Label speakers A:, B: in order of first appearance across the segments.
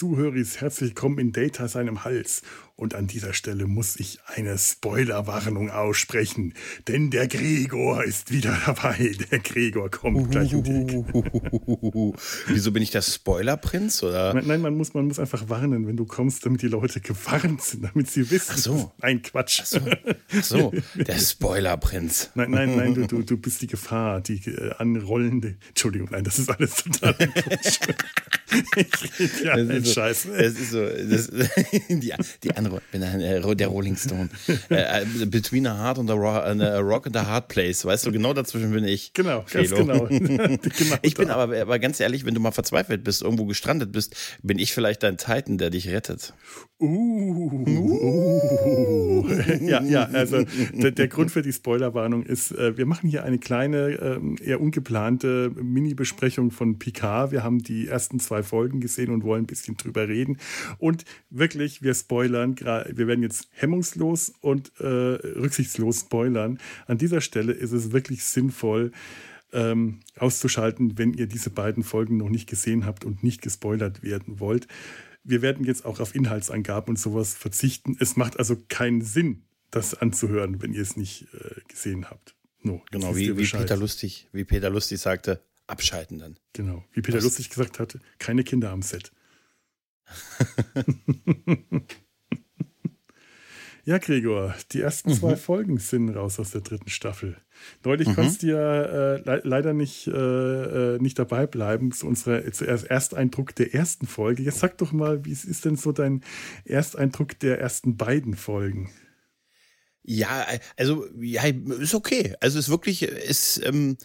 A: Zuhörer, herzlich willkommen in Data seinem Hals. Und an dieser Stelle muss ich eine Spoilerwarnung aussprechen, denn der Gregor ist wieder dabei. Der Gregor kommt gleich um die.
B: Wieso bin ich der Spoilerprinz oder?
A: Nein, man muss, man muss einfach warnen, wenn du kommst, damit die Leute gewarnt sind, damit sie wissen.
B: Ach so.
A: Nein, Quatsch.
B: Ach so, Ach so. der Spoilerprinz.
A: Nein, nein, nein, du, du, du bist die Gefahr, die äh, anrollende. Entschuldigung, nein, das ist alles total Quatsch. ich rede ja ein
B: so,
A: Scheiß.
B: Das ist so, das, die, die bin ein, äh, der Rolling Stone. äh, between a Heart and a, Rock, a Rock and a Hard Place. Weißt du, genau dazwischen bin ich.
A: Genau, ganz genau. genau.
B: Ich bin aber, aber ganz ehrlich, wenn du mal verzweifelt bist, irgendwo gestrandet bist, bin ich vielleicht dein Titan, der dich rettet.
A: Uh, uh. ja, ja, also der, der, Grund für die Spoilerwarnung ist, äh, wir machen hier eine kleine, äh, eher ungeplante Mini-Besprechung von Picard. Wir haben die ersten zwei Folgen gesehen und wollen ein bisschen drüber reden. Und wirklich, wir spoilern, wir werden jetzt hemmungslos und äh, rücksichtslos spoilern. An dieser Stelle ist es wirklich sinnvoll, ähm, auszuschalten, wenn ihr diese beiden Folgen noch nicht gesehen habt und nicht gespoilert werden wollt. Wir werden jetzt auch auf Inhaltsangaben und sowas verzichten. Es macht also keinen Sinn, das anzuhören, wenn ihr es nicht äh, gesehen habt.
B: No, genau, wie, wie, Peter Lustig, wie Peter Lustig sagte, abschalten dann.
A: Genau, wie Peter Was? Lustig gesagt hatte, keine Kinder am Set. Ja, Gregor, die ersten mhm. zwei Folgen sind raus aus der dritten Staffel. Neulich mhm. konntest du ja äh, le leider nicht, äh, äh, nicht dabei bleiben zu unserer zuerst Ersteindruck der ersten Folge. Jetzt sag doch mal, wie ist denn so dein Ersteindruck der ersten beiden Folgen?
B: Ja, also ja, ist okay. Also ist wirklich, ist ähm,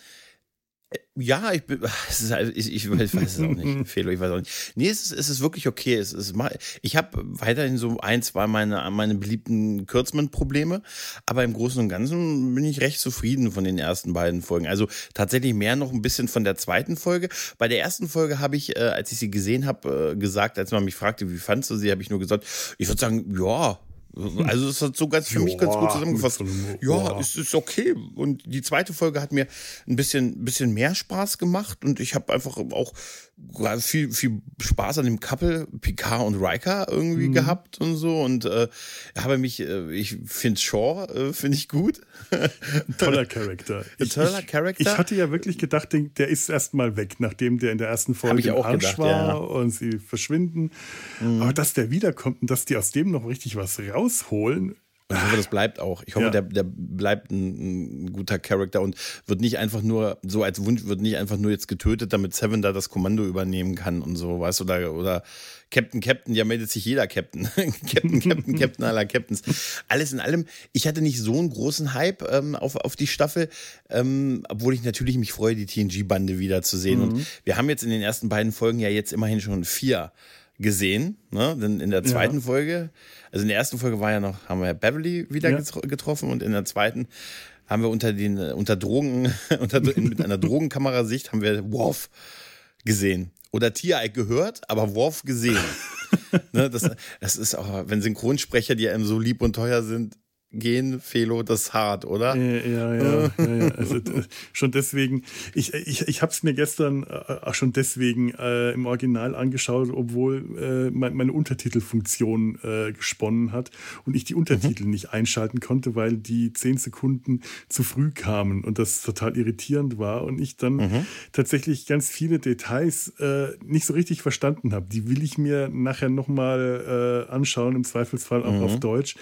B: ja, ich, bin, halt, ich, ich, weiß es auch nicht. Fehler, ich weiß auch nicht. Nee, es ist, es ist wirklich okay. Es ist mal, ich habe weiterhin so ein, zwei meine, meine beliebten Kürzmann-Probleme, aber im Großen und Ganzen bin ich recht zufrieden von den ersten beiden Folgen. Also tatsächlich mehr noch ein bisschen von der zweiten Folge. Bei der ersten Folge habe ich, äh, als ich sie gesehen habe, äh, gesagt, als man mich fragte, wie fandst du sie, habe ich nur gesagt, ich würde sagen, ja, also es hat so ganz für mich ganz gut zusammengefasst. Ja, es ist okay. Und die zweite Folge hat mir ein bisschen, bisschen mehr Spaß gemacht und ich habe einfach auch viel, viel Spaß an dem Couple Picard und Riker irgendwie mhm. gehabt und so. Und äh, habe mich, äh, ich finde Shaw, äh, finde ich gut.
A: toller Charakter.
B: Toller Charakter.
A: Ich, ich, hatte ja wirklich gedacht, der ist erstmal weg, nachdem der in der ersten Folge
B: ich auch
A: Arsch
B: gedacht,
A: war
B: ja.
A: und sie verschwinden. Mhm. Aber dass der wiederkommt und dass die aus dem noch richtig was rausholen,
B: und ich hoffe, das bleibt auch. Ich hoffe, ja. der, der bleibt ein, ein, guter Charakter und wird nicht einfach nur, so als Wunsch, wird nicht einfach nur jetzt getötet, damit Seven da das Kommando übernehmen kann und so, weißt du, oder, oder Captain, Captain, ja meldet sich jeder Captain. Captain, Captain, Captain aller Captains. Alles in allem, ich hatte nicht so einen großen Hype ähm, auf, auf die Staffel, ähm, obwohl ich natürlich mich freue, die TNG-Bande wiederzusehen. Mhm. Und wir haben jetzt in den ersten beiden Folgen ja jetzt immerhin schon vier gesehen, ne? Denn in der zweiten ja. Folge, also in der ersten Folge war ja noch, haben wir Beverly wieder ja. getroffen und in der zweiten haben wir unter den, unter Drogen, unter, mit einer Drogenkamerasicht haben wir Worf gesehen. Oder Tiereck gehört, aber Worf gesehen. ne? das, das ist auch, wenn Synchronsprecher, die einem so lieb und teuer sind, gehen, Felo, das hart, oder?
A: Ja, ja, ja. ja, ja. Also, schon deswegen, ich, ich, ich habe es mir gestern äh, schon deswegen äh, im Original angeschaut, obwohl äh, mein, meine Untertitelfunktion äh, gesponnen hat und ich die Untertitel mhm. nicht einschalten konnte, weil die zehn Sekunden zu früh kamen und das total irritierend war und ich dann mhm. tatsächlich ganz viele Details äh, nicht so richtig verstanden habe. Die will ich mir nachher nochmal äh, anschauen, im Zweifelsfall auch mhm. auf Deutsch.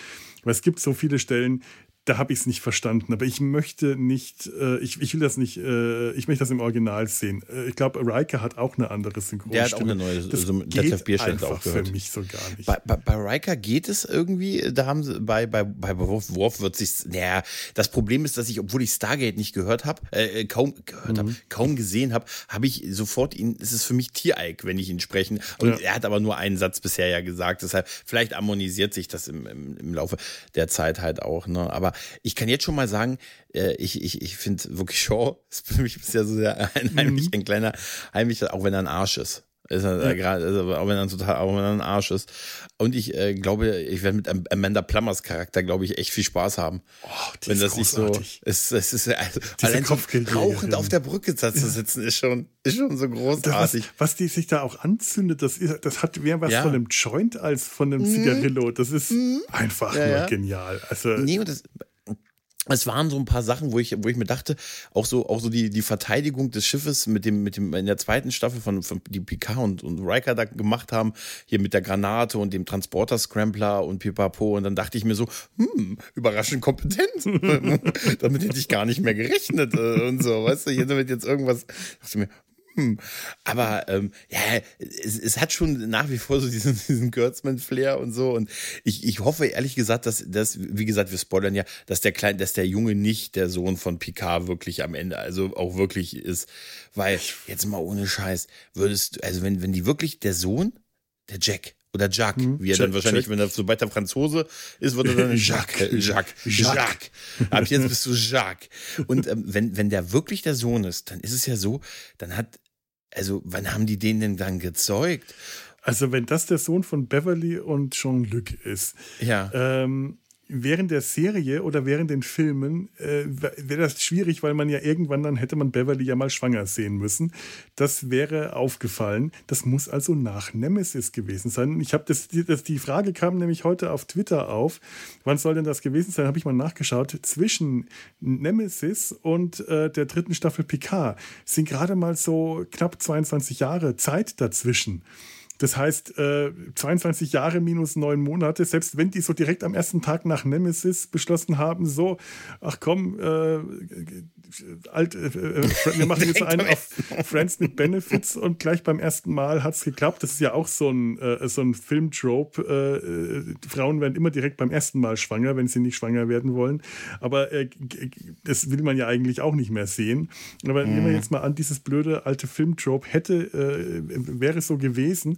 A: Es gibt so viele Stellen, da habe ich es nicht verstanden. Aber ich möchte nicht, äh, ich, ich will das nicht, äh, ich möchte das im Original sehen. Äh, ich glaube, Riker hat auch eine andere Synchronstimme.
B: Der hat auch eine neue,
A: das also geht einfach auch für mich so gar nicht.
B: Bei, bei, bei, Riker geht es irgendwie, da haben sie, bei, bei, bei Worf, Worf wird sich, naja, das Problem ist, dass ich, obwohl ich Stargate nicht gehört habe, äh, äh, kaum gehört mhm. habe, kaum gesehen habe, habe ich sofort ihn, es ist für mich Tiereik, wenn ich ihn spreche. Und ja. er hat aber nur einen Satz bisher ja gesagt, deshalb, vielleicht harmonisiert sich das im, im, im Laufe der Zeit halt auch, ne, aber ich kann jetzt schon mal sagen, äh, ich, ich, ich finde wirklich Shaw ist für mich bisher so sehr ein, heimlich, mhm. ein kleiner, heimlich, auch wenn er ein Arsch ist. Ist er ja. gerade, also auch wenn er total, auch wenn er ein Arsch ist. Und ich äh, glaube, ich werde mit Amanda Plummers Charakter, glaube ich, echt viel Spaß haben. Oh, wenn das nicht so ist, es ist also, allein so rauchend auf der Brücke zu sitzen, ist schon, ist schon so großartig.
A: Das, was, was, die sich da auch anzündet, das, ist, das hat mehr was ja. von einem Joint als von einem mhm. Zigarillo. Das ist mhm. einfach nur genial. Also,
B: nee, und das, es waren so ein paar Sachen, wo ich, wo ich mir dachte, auch so, auch so die, die Verteidigung des Schiffes mit dem, mit dem, in der zweiten Staffel von, von die Picard und, und Riker da gemacht haben, hier mit der Granate und dem Transporter-Scrambler und Pipapo. Und dann dachte ich mir so, hm, überraschend kompetent. damit hätte ich gar nicht mehr gerechnet äh, und so, weißt du, hier damit jetzt irgendwas, dachte mir, hm. Aber ähm, ja, es, es hat schon nach wie vor so diesen, diesen Kurtzman-Flair und so. Und ich, ich hoffe ehrlich gesagt, dass, dass, wie gesagt, wir spoilern ja, dass der Kleine, dass der Junge nicht der Sohn von Picard wirklich am Ende, also auch wirklich ist. Weil, jetzt mal ohne Scheiß, würdest du, also wenn, wenn die wirklich der Sohn, der Jack, oder Jacques, mhm. wie er Jack, dann wahrscheinlich, Jack. wenn er sobald er Franzose ist, wird er dann Jacques. Jacques. Jacques. Jacques. Ab jetzt bist du Jacques. Und ähm, wenn, wenn der wirklich der Sohn ist, dann ist es ja so, dann hat also, wann haben die den denn dann gezeugt?
A: Also, wenn das der Sohn von Beverly und Jean-Luc ist,
B: ja.
A: Ähm, während der Serie oder während den Filmen äh, wäre das schwierig, weil man ja irgendwann dann hätte man Beverly ja mal schwanger sehen müssen. Das wäre aufgefallen. Das muss also nach Nemesis gewesen sein. Ich habe das, das, die Frage kam nämlich heute auf Twitter auf. Wann soll denn das gewesen sein? Habe ich mal nachgeschaut. Zwischen Nemesis und äh, der dritten Staffel Picard sind gerade mal so knapp 22 Jahre Zeit dazwischen. Das heißt, äh, 22 Jahre minus neun Monate, selbst wenn die so direkt am ersten Tag nach Nemesis beschlossen haben, so, ach komm, äh, alt, äh, äh wir machen jetzt einen auf Friends mit Benefits und gleich beim ersten Mal hat es geklappt. Das ist ja auch so ein, äh, so ein Filmtrope. Äh, Frauen werden immer direkt beim ersten Mal schwanger, wenn sie nicht schwanger werden wollen. Aber das will man ja eigentlich auch nicht mehr sehen. Aber mhm. nehmen wir jetzt mal an, dieses blöde alte Filmtrope hätte, wäre so gewesen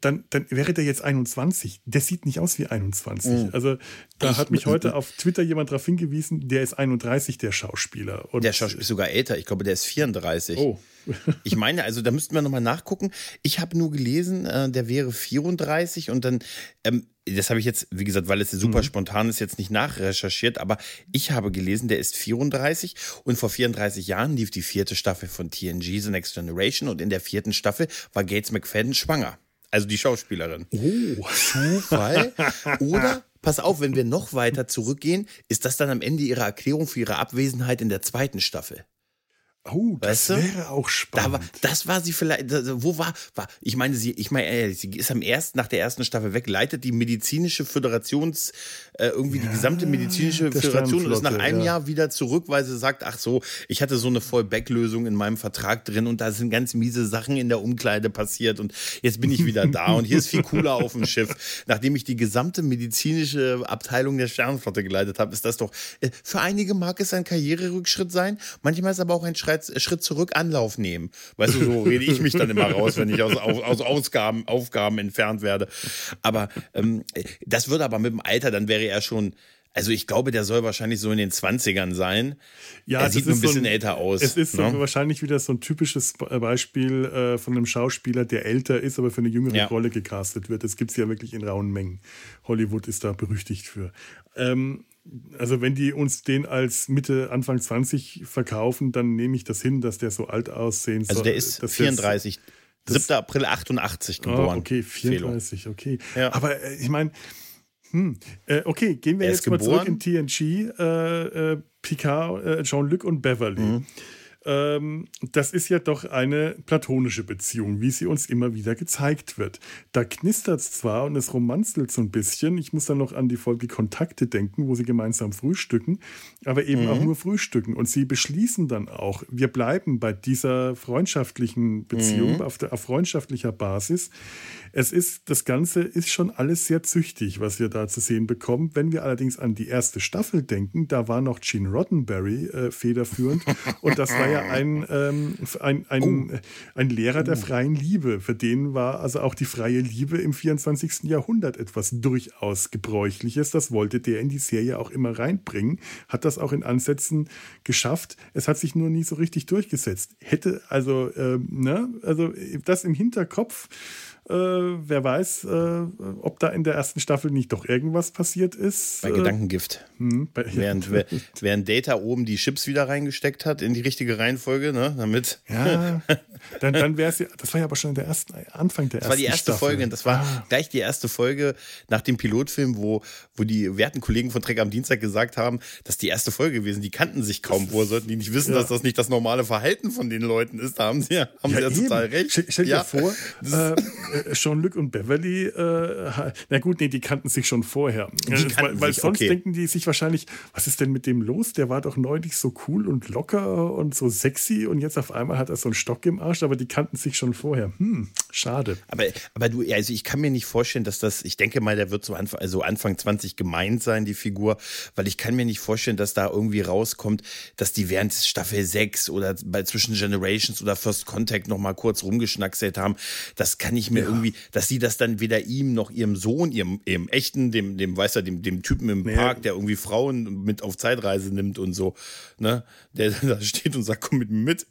A: dann, dann wäre der jetzt 21. Der sieht nicht aus wie 21. Mhm. Also da hat mich heute auf Twitter jemand darauf hingewiesen, der ist 31, der Schauspieler.
B: Und der Schauspieler ist sogar älter. Ich glaube, der ist 34. Oh. ich meine, also da müssten wir nochmal nachgucken. Ich habe nur gelesen, äh, der wäre 34 und dann, ähm, das habe ich jetzt, wie gesagt, weil es super mhm. spontan ist, jetzt nicht nachrecherchiert, aber ich habe gelesen, der ist 34 und vor 34 Jahren lief die vierte Staffel von TNG, The Next Generation und in der vierten Staffel war Gates McFadden schwanger. Also die Schauspielerin.
A: Oh.
B: Zufall. Oder, pass auf, wenn wir noch weiter zurückgehen, ist das dann am Ende ihre Erklärung für ihre Abwesenheit in der zweiten Staffel.
A: Oh, das weißt du? wäre auch spannend. Da
B: war, das war sie vielleicht, wo war, war, ich meine, sie, ich meine, sie ist am ersten, nach der ersten Staffel weg, leitet die medizinische Föderations, äh, irgendwie ja, die gesamte medizinische Föderation und ist nach einem ja. Jahr wieder zurück, weil sie sagt, ach so, ich hatte so eine Vollback-Lösung in meinem Vertrag drin und da sind ganz miese Sachen in der Umkleide passiert und jetzt bin ich wieder da und hier ist viel cooler auf dem Schiff. Nachdem ich die gesamte medizinische Abteilung der Sternenflotte geleitet habe, ist das doch, äh, für einige mag es ein Karriererückschritt sein, manchmal ist aber auch ein Schrei Schritt, Schritt zurück Anlauf nehmen. Weißt du, so rede ich mich dann immer raus, wenn ich aus, aus Ausgaben, Aufgaben entfernt werde. Aber ähm, das wird aber mit dem Alter, dann wäre er schon. Also ich glaube, der soll wahrscheinlich so in den 20ern sein. Ja, er sieht ein bisschen so ein, älter aus.
A: Es ist ne? so wahrscheinlich wieder so ein typisches Beispiel äh, von einem Schauspieler, der älter ist, aber für eine jüngere ja. Rolle gecastet wird. Das gibt es ja wirklich in rauen Mengen. Hollywood ist da berüchtigt für. Ähm, also wenn die uns den als Mitte, Anfang 20 verkaufen, dann nehme ich das hin, dass der so alt aussehen
B: soll. Also der ist 34. Das, 7. April 88 geboren.
A: Oh, okay, 34, Felo. okay. Ja. Aber äh, ich meine, hm, äh, okay, gehen wir jetzt geboren. mal zurück in TNG. Äh, äh, Picard, äh, Jean-Luc und Beverly. Mhm ähm, das ist ja doch eine platonische Beziehung, wie sie uns immer wieder gezeigt wird. Da knistert es zwar und es romanzelt so ein bisschen. Ich muss dann noch an die Folge Kontakte denken, wo sie gemeinsam frühstücken, aber eben mhm. auch nur frühstücken. Und sie beschließen dann auch, wir bleiben bei dieser freundschaftlichen Beziehung, mhm. auf, der, auf freundschaftlicher Basis. Es ist, das Ganze ist schon alles sehr züchtig, was wir da zu sehen bekommen. Wenn wir allerdings an die erste Staffel denken, da war noch Gene Roddenberry äh, federführend und das war ja ja ein, ähm, ein, ein, oh. ein Lehrer der freien Liebe. Für den war also auch die freie Liebe im 24. Jahrhundert etwas durchaus Gebräuchliches. Das wollte der in die Serie auch immer reinbringen. Hat das auch in Ansätzen geschafft. Es hat sich nur nie so richtig durchgesetzt. Hätte also, äh, ne, also das im Hinterkopf äh, wer weiß, äh, ob da in der ersten Staffel nicht doch irgendwas passiert ist.
B: Bei Gedankengift. Hm, bei, während, während Data oben die Chips wieder reingesteckt hat in die richtige Reihenfolge, ne, damit.
A: Ja, dann, dann wäre es ja, das war ja aber schon der ersten, Anfang der ersten
B: Das war die erste
A: Staffel.
B: Folge, das war ah. gleich die erste Folge nach dem Pilotfilm, wo, wo die werten Kollegen von Trek am Dienstag gesagt haben, das ist die erste Folge gewesen, die kannten sich kaum, woher sollten die nicht wissen, ja. dass das nicht das normale Verhalten von den Leuten ist, da haben sie ja, haben ja, sie ja total recht.
A: Stell, stell dir vor, äh, äh, Jean-Luc und Beverly, äh, na gut, nee, die kannten sich schon vorher. Äh, weil, weil sich, sonst okay. denken die sich wahrscheinlich, was ist denn mit dem los? Der war doch neulich so cool und locker und so sexy und jetzt auf einmal hat er so einen Stock im Arsch, aber die kannten sich schon vorher. Hm, schade.
B: Aber, aber du, also ich kann mir nicht vorstellen, dass das, ich denke mal, der wird so Anfang, also Anfang 20 gemeint sein, die Figur, weil ich kann mir nicht vorstellen, dass da irgendwie rauskommt, dass die während Staffel 6 oder bei zwischen Generations oder First Contact noch mal kurz rumgeschnackselt haben. Das kann ich mir. Irgendwie, dass sie das dann weder ihm noch ihrem Sohn, ihrem, ihrem echten, dem, dem, weißt du, dem, dem Typen im. Park, der irgendwie Frauen mit auf Zeitreise nimmt und so, ne, der da steht und sagt, komm mit mir mit.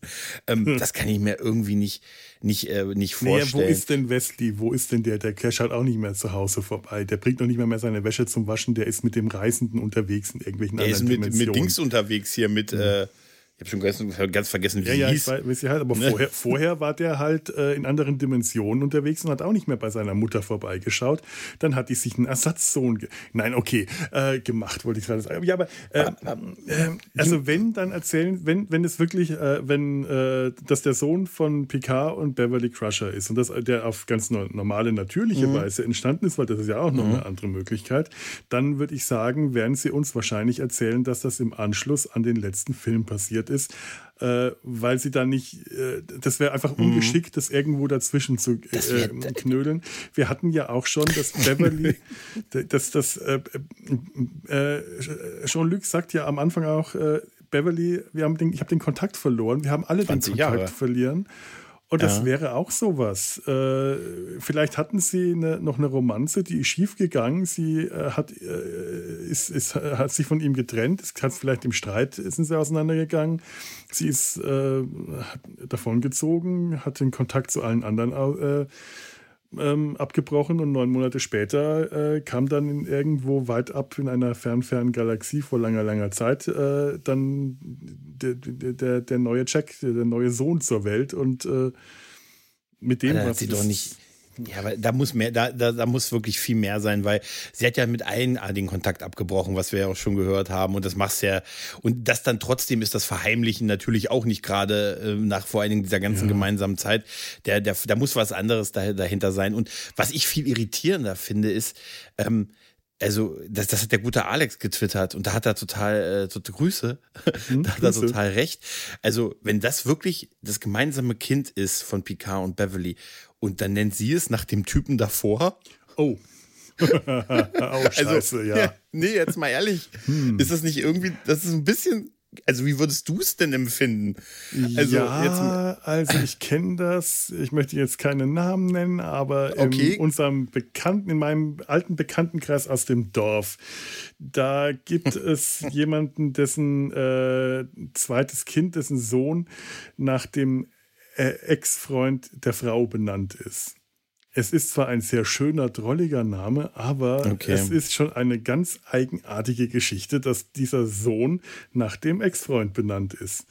B: Ähm, hm. Das kann ich mir irgendwie nicht, nicht, äh, nicht vorstellen.
A: Nee, wo ist denn Wesley? Wo ist denn der? Der Cash hat auch nicht mehr zu Hause vorbei. Der bringt noch nicht mehr, mehr seine Wäsche zum Waschen. Der ist mit dem Reisenden unterwegs in irgendwelchen der anderen
B: ist mit, mit Dings unterwegs hier, mit, mhm. äh, ich habe schon ganz, ganz, vergessen, wie
A: ja, ja, hieß. Weiß, halt, aber ne? vorher, vorher war der halt äh, in anderen Dimensionen unterwegs und hat auch nicht mehr bei seiner Mutter vorbeigeschaut. Dann hat die sich einen Ersatzsohn, nein, okay, äh, gemacht, wollte ich gerade sagen. Ja, aber äh, ah, ah, äh, also wenn dann erzählen, wenn wenn es wirklich, äh, wenn äh, dass der Sohn von Picard und Beverly Crusher ist und dass der auf ganz normale, natürliche mhm. Weise entstanden ist, weil das ist ja auch noch mhm. eine andere Möglichkeit, dann würde ich sagen, werden sie uns wahrscheinlich erzählen, dass das im Anschluss an den letzten Film passiert passiert ist, äh, weil sie da nicht, äh, das wäre einfach mhm. ungeschickt, das irgendwo dazwischen zu äh, knödeln. Wir hatten ja auch schon, dass Beverly, dass das, äh, äh, Jean-Luc sagt ja am Anfang auch, äh, Beverly, wir haben den, ich habe den Kontakt verloren, wir haben alle den Kontakt Jahre. verlieren. Und das ja. wäre auch sowas. Äh, vielleicht hatten sie eine, noch eine Romanze, die ist schief gegangen. Sie äh, hat, äh, ist, ist, hat sich von ihm getrennt. Es hat vielleicht im Streit sind sie auseinandergegangen. Sie ist äh, davon gezogen, hat den Kontakt zu allen anderen äh, ähm, abgebrochen und neun Monate später äh, kam dann irgendwo weit ab in einer fern, Galaxie vor langer, langer Zeit äh, dann der, der, der neue Jack, der neue Sohn zur Welt und äh, mit dem
B: was sie doch nicht ja, aber da muss mehr, da, da, da muss wirklich viel mehr sein, weil sie hat ja mit allen den Kontakt abgebrochen, was wir ja auch schon gehört haben. Und das machst ja, und das dann trotzdem ist das Verheimlichen natürlich auch nicht gerade äh, nach vor allen Dingen dieser ganzen ja. gemeinsamen Zeit. Der, der, da muss was anderes dahinter sein. Und was ich viel irritierender finde, ist, ähm, also das, das hat der gute Alex getwittert und da hat er total, äh, total Grüße, hm, da hat er total recht. Also wenn das wirklich das gemeinsame Kind ist von Picard und Beverly und dann nennt sie es nach dem Typen davor.
A: Oh. oh, scheiße, also, ja. ja.
B: Nee, jetzt mal ehrlich. Hm. Ist das nicht irgendwie, das ist ein bisschen, also wie würdest du es denn empfinden?
A: Also, ja, also ich kenne das, ich möchte jetzt keine Namen nennen, aber okay. in unserem Bekannten, in meinem alten Bekanntenkreis aus dem Dorf, da gibt es jemanden, dessen äh, zweites Kind, dessen Sohn nach dem äh, Ex-Freund der Frau benannt ist. Es ist zwar ein sehr schöner, drolliger Name, aber okay. es ist schon eine ganz eigenartige Geschichte, dass dieser Sohn nach dem Ex-Freund benannt ist.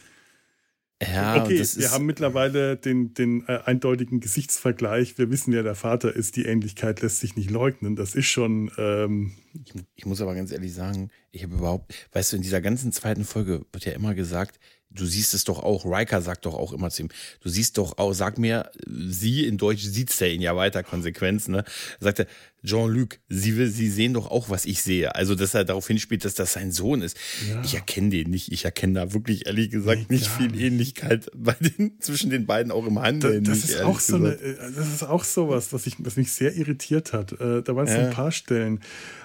A: Ja, okay, wir haben mittlerweile den, den äh, eindeutigen Gesichtsvergleich. Wir wissen ja, der Vater ist, die Ähnlichkeit lässt sich nicht leugnen. Das ist schon. Ähm
B: ich, ich, muss aber ganz ehrlich sagen, ich habe überhaupt, weißt du, in dieser ganzen zweiten Folge wird ja immer gesagt, du siehst es doch auch, Riker sagt doch auch immer zu ihm, du siehst doch auch, sag mir, sie in Deutsch sieht's der ihn ja weiter Konsequenz, ne? Sagt er, Jean-Luc, sie, sie sehen doch auch, was ich sehe. Also, dass er darauf hinspielt, dass das sein Sohn ist. Ja. Ich erkenne den nicht. Ich erkenne da wirklich, ehrlich gesagt, nee, nicht viel Ähnlichkeit bei den, zwischen den beiden auch im Handeln.
A: Das, das ist auch so eine, äh, das ist auch sowas, was, ich, was mich sehr irritiert hat. Äh, da waren es ja. ein paar Stellen.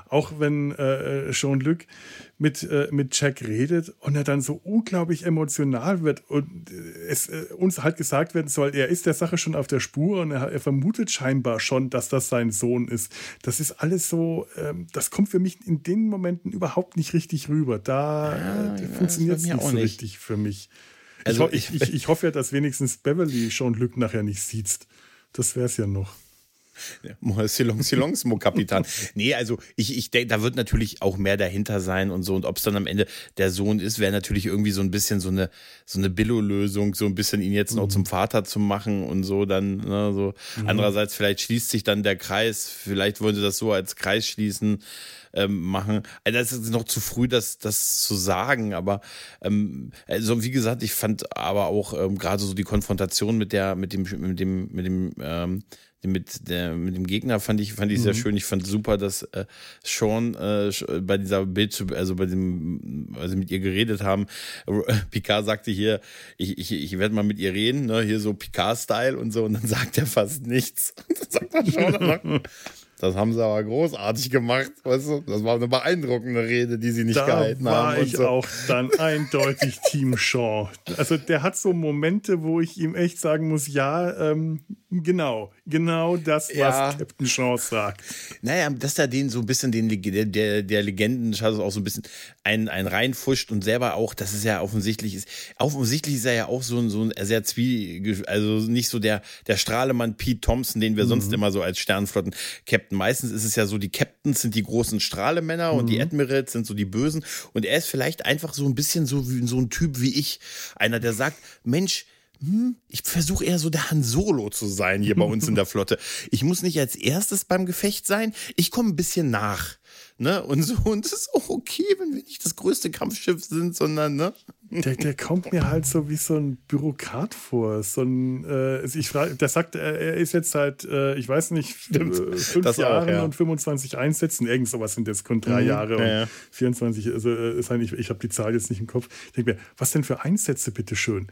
A: Auch wenn äh, Jean-Luc mit, äh, mit Jack redet und er dann so unglaublich emotional wird und es äh, uns halt gesagt werden soll, er ist der Sache schon auf der Spur und er, er vermutet scheinbar schon, dass das sein Sohn ist. Das ist alles so, ähm, das kommt für mich in den Momenten überhaupt nicht richtig rüber. Da ja, äh, funktioniert es nicht so nicht. richtig für mich. Also ich, ich, ich, ich, hoffe ja, dass wenigstens Beverly Jean-Luc nachher nicht sieht. Das wäre es ja noch.
B: Silong, Silongs, Kapitan. Nee, also ich, ich denke, da wird natürlich auch mehr dahinter sein und so. Und ob es dann am Ende der Sohn ist, wäre natürlich irgendwie so ein bisschen so eine, so eine Billo-Lösung, so ein bisschen ihn jetzt noch mhm. zum Vater zu machen und so dann, ne, so. Mhm. Andererseits, vielleicht schließt sich dann der Kreis, vielleicht wollen sie das so als Kreis schließen. Ähm, machen. Also das ist noch zu früh, das, das zu sagen, aber ähm, also wie gesagt, ich fand aber auch ähm, gerade so die Konfrontation mit der, mit dem, mit dem, mit dem ähm, mit, der, mit dem Gegner fand ich, fand ich sehr mhm. schön. Ich fand super, dass äh, Sean äh, bei dieser Bild, also bei dem, als sie mit ihr geredet haben, Picard sagte hier, ich, ich, ich werde mal mit ihr reden, ne, hier so Picard-Style und so, und dann sagt er fast nichts. Und dann sagt er Sean, das haben sie aber großartig gemacht, weißt du? Das war eine beeindruckende Rede, die sie nicht da gehalten haben. Da
A: war ich so. auch dann eindeutig Team Shaw. Also der hat so Momente, wo ich ihm echt sagen muss, ja, ähm, genau, genau das, was ja. Captain Shaw sagt.
B: Naja, dass er den so ein bisschen, den, der, der, der Legenden auch so ein bisschen ein, ein reinfuscht und selber auch, das ist ja offensichtlich, ist, offensichtlich ist er ja auch so ein, so ein sehr zwie, also nicht so der, der Strahlemann Pete Thompson, den wir mhm. sonst immer so als Sternflotten-Captain Captain. Meistens ist es ja so, die Captains sind die großen Strahlemänner mhm. und die mhm. Admirals sind so die Bösen. Und er ist vielleicht einfach so ein bisschen so wie so ein Typ wie ich. Einer, der sagt, Mensch, hm, ich versuche eher so der Han Solo zu sein hier bei uns in der Flotte. Ich muss nicht als erstes beim Gefecht sein. Ich komme ein bisschen nach. Ne? Und so, und es ist auch okay, wenn wir nicht das größte Kampfschiff sind, sondern, ne?
A: Der, der kommt mir halt so wie so ein Bürokrat vor. So ein, äh, ich frage, der sagt, er, ist jetzt seit, äh, ich weiß nicht, Stimmt, fünf Jahren ja. und 25 Einsätzen, irgend sowas sind jetzt, kommt drei mhm, Jahre ja, und 24, also äh, ist eigentlich, ich habe die Zahl jetzt nicht im Kopf. Ich denke mir, was denn für Einsätze, bitteschön?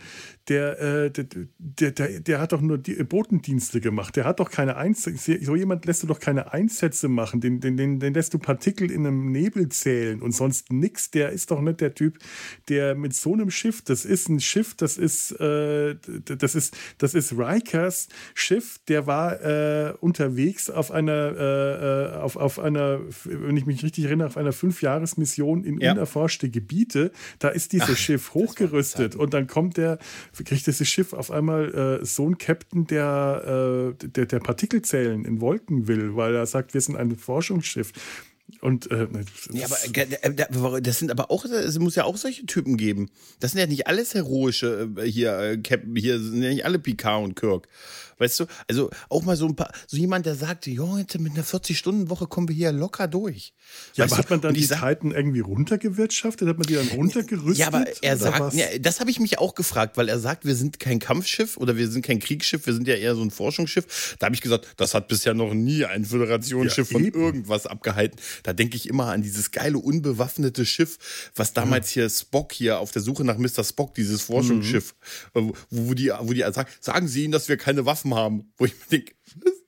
A: Der, äh, der, der, der, der hat doch nur die Botendienste gemacht. Der hat doch keine Einsätze, so jemand lässt du doch keine Einsätze machen. Den, den, den, den lässt du Partikel in einem Nebel zählen und sonst nichts. Der ist doch nicht der Typ, der mit so so einem Schiff, das ist ein Schiff, das ist, äh, das ist, das ist Rikers Schiff, der war äh, unterwegs auf einer, äh, äh, auf, auf einer, wenn ich mich richtig erinnere, auf einer Fünfjahresmission in ja. unerforschte Gebiete. Da ist dieses Ach, Schiff hochgerüstet und dann kommt der, kriegt dieses Schiff auf einmal äh, so ein Captain, der, äh, der, der Partikelzellen in Wolken will, weil er sagt, wir sind ein Forschungsschiff. Und äh,
B: ja, aber äh, das sind aber auch, es muss ja auch solche Typen geben. Das sind ja nicht alles heroische äh, hier, äh, hier sind ja nicht alle Picard und Kirk. Weißt du, also auch mal so ein paar, so jemand, der sagt, jo, jetzt mit einer 40-Stunden-Woche kommen wir hier locker durch.
A: Ja, weißt aber hat man dann die sag, Zeiten irgendwie runtergewirtschaftet? Hat man die dann runtergerüstet?
B: Ja, aber er sagt, ja, das habe ich mich auch gefragt, weil er sagt, wir sind kein Kampfschiff oder wir sind kein Kriegsschiff, wir sind ja eher so ein Forschungsschiff. Da habe ich gesagt, das hat bisher noch nie ein Föderationsschiff ja, von irgendwas abgehalten. Da denke ich immer an dieses geile, unbewaffnete Schiff, was damals hier Spock hier auf der Suche nach Mr. Spock, dieses Forschungsschiff, mhm. wo, wo die, wo die sagen, sagen Sie ihnen, dass wir keine Waffen haben. Wo ich mir denke,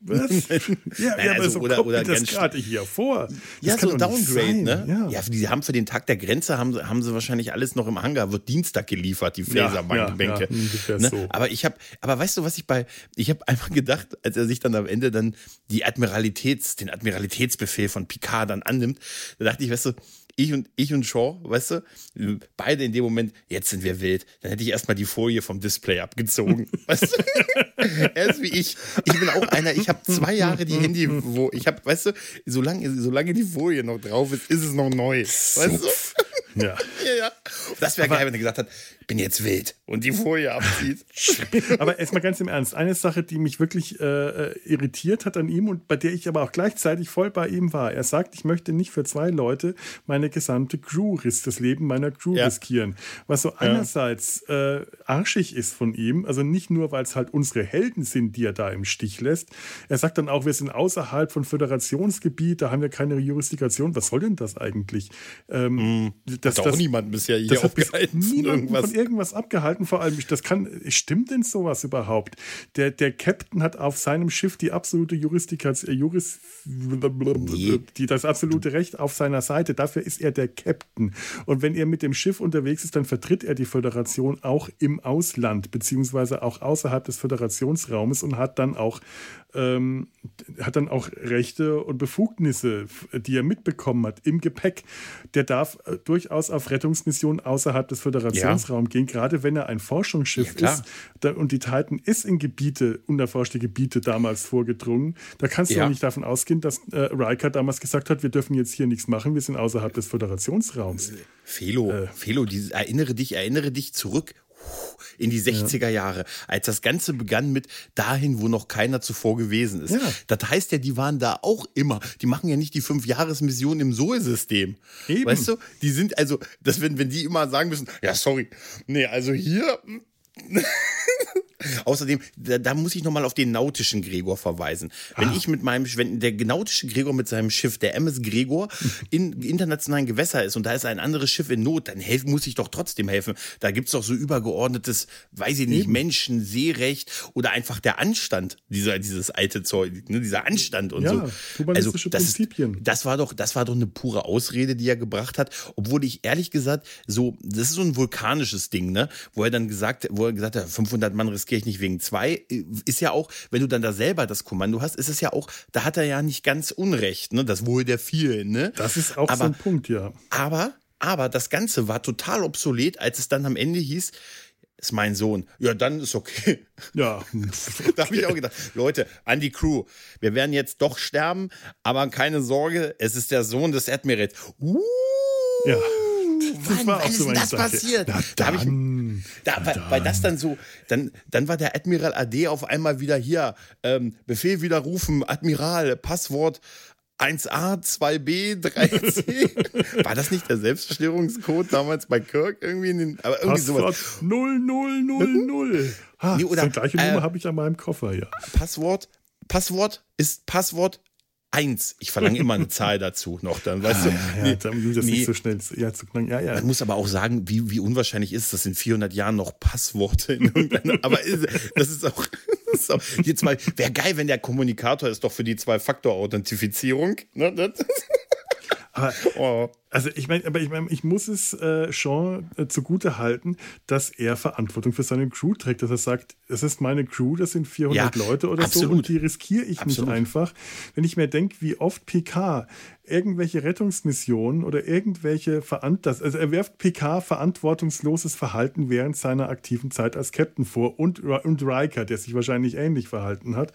B: was?
A: ja, Nein, also, so oder, oder das gerade hier vor. Das
B: ja, so Downgrade, ne? Ja. ja, die haben für den Tag der Grenze haben, haben sie wahrscheinlich alles noch im Hangar, wird Dienstag geliefert, die Phaserbänke. Ja, ja, ne? so. Aber ich habe, aber weißt du, was ich bei, ich habe einfach gedacht, als er sich dann am Ende dann die Admiralitäts, den Admiralitätsbefehl von Picard dann annimmt, da dachte ich, weißt du, ich und, ich und Shaw, weißt du, beide in dem Moment, jetzt sind wir wild. Dann hätte ich erstmal die Folie vom Display abgezogen. weißt du? er ist wie ich. Ich bin auch einer, ich habe zwei Jahre die Handy, wo ich habe, weißt du, solange, solange die Folie noch drauf ist, ist es noch neu. Weißt du? Ja. ja, ja. Das wäre geil, wenn er gesagt hat, bin jetzt wild und die Folie abzieht.
A: aber erstmal ganz im Ernst, eine Sache, die mich wirklich äh, äh, irritiert hat an ihm und bei der ich aber auch gleichzeitig voll bei ihm war. Er sagt, ich möchte nicht für zwei Leute meine gesamte Crew, das Leben meiner Crew ja. riskieren. Was so einerseits äh, arschig ist von ihm, also nicht nur, weil es halt unsere Helden sind, die er da im Stich lässt. Er sagt dann auch, wir sind außerhalb von Föderationsgebiet, da haben wir keine Jurisdiktion. Was soll denn das eigentlich? Ähm, mm.
B: das, hat auch niemand bisher hier das aufgehalten.
A: Niemand von irgendwas abgehalten. Vor allem, das kann, stimmt denn sowas überhaupt? Der, der Captain hat auf seinem Schiff die absolute Juristikats, äh, Juris, nee. die, das absolute Recht auf seiner Seite. Dafür ist er der Captain. Und wenn er mit dem Schiff unterwegs ist, dann vertritt er die Föderation auch im Ausland, beziehungsweise auch außerhalb des Föderationsraumes und hat dann auch ähm, hat dann auch Rechte und Befugnisse, die er mitbekommen hat, im Gepäck. Der darf äh, durchaus auf Rettungsmissionen außerhalb des Föderationsraums ja. gehen, gerade wenn er ein Forschungsschiff ja, ist. Da, und die Titan ist in Gebiete, unerforschte Gebiete damals vorgedrungen. Da kannst du ja. auch nicht davon ausgehen, dass äh, Riker damals gesagt hat, wir dürfen jetzt hier nichts machen, wir sind außerhalb des Föderationsraums.
B: Felo, äh, Felo, erinnere dich, erinnere dich zurück in die 60er Jahre, als das Ganze begann mit dahin, wo noch keiner zuvor gewesen ist. Ja. Das heißt ja, die waren da auch immer. Die machen ja nicht die Fünf-Jahres-Mission im Sol-System. Weißt du? Die sind also, dass wenn, wenn die immer sagen müssen, ja, sorry, nee, also hier. Außerdem, da, da, muss ich nochmal auf den nautischen Gregor verweisen. Wenn ah. ich mit meinem, wenn der nautische Gregor mit seinem Schiff, der MS Gregor, in internationalen Gewässer ist und da ist ein anderes Schiff in Not, dann helfen, muss ich doch trotzdem helfen. Da gibt's doch so übergeordnetes, weiß ich nicht, Eben. Menschen, Seerecht oder einfach der Anstand, dieser, dieses alte Zeug, ne, dieser Anstand und ja, so. Also, das, Prinzipien. das war doch, das war doch eine pure Ausrede, die er gebracht hat. Obwohl ich ehrlich gesagt, so, das ist so ein vulkanisches Ding, ne, wo er dann gesagt, wo er gesagt hat, 500 Mann riskieren riskiere ich nicht wegen zwei, ist ja auch, wenn du dann da selber das Kommando hast, ist es ja auch, da hat er ja nicht ganz Unrecht, ne? Das Wohl der vielen, ne?
A: Das ist auch aber, so ein Punkt, ja.
B: Aber, aber das Ganze war total obsolet, als es dann am Ende hieß, ist mein Sohn. Ja, dann ist okay.
A: Ja.
B: da habe ich auch gedacht, Leute, an die Crew, wir werden jetzt doch sterben, aber keine Sorge, es ist der Sohn des Admirals. Uh,
A: ja.
B: Das wann, wann ist so das passiert?
A: Na da ich,
B: da, weil, weil, das dann so, dann, dann war der Admiral AD auf einmal wieder hier, ähm, Befehl widerrufen, Admiral, Passwort 1a, 2b, 3c. War das nicht der Selbstzerstörungscode damals bei Kirk irgendwie? In den, aber irgendwie
A: Passwort sowas. 0000. Ha, nee, oder, die gleiche Nummer äh, habe ich an meinem Koffer, ja.
B: Passwort, Passwort ist Passwort eins. Ich verlange immer eine Zahl dazu noch, dann weißt ah, du.
A: Ja, nee, dann das nee. nicht so schnell ja, zu knacken. Ja, ja.
B: Man muss aber auch sagen, wie, wie unwahrscheinlich ist das in 400 Jahren noch Passworte in irgendeiner, aber das ist auch, das ist auch jetzt mal, wäre geil, wenn der Kommunikator ist doch für die Zwei-Faktor-Authentifizierung. Ne?
A: Aber, oh. Also ich meine, aber ich meine, ich muss es äh, Sean äh, zugute halten, dass er Verantwortung für seine Crew trägt, dass er sagt, es ist meine Crew, das sind 400 ja, Leute oder absolut. so und die riskiere ich absolut. nicht einfach. Wenn ich mir denke, wie oft PK irgendwelche Rettungsmissionen oder irgendwelche Verantwortung, also er wirft PK verantwortungsloses Verhalten während seiner aktiven Zeit als Captain vor und, und Riker, der sich wahrscheinlich ähnlich verhalten hat.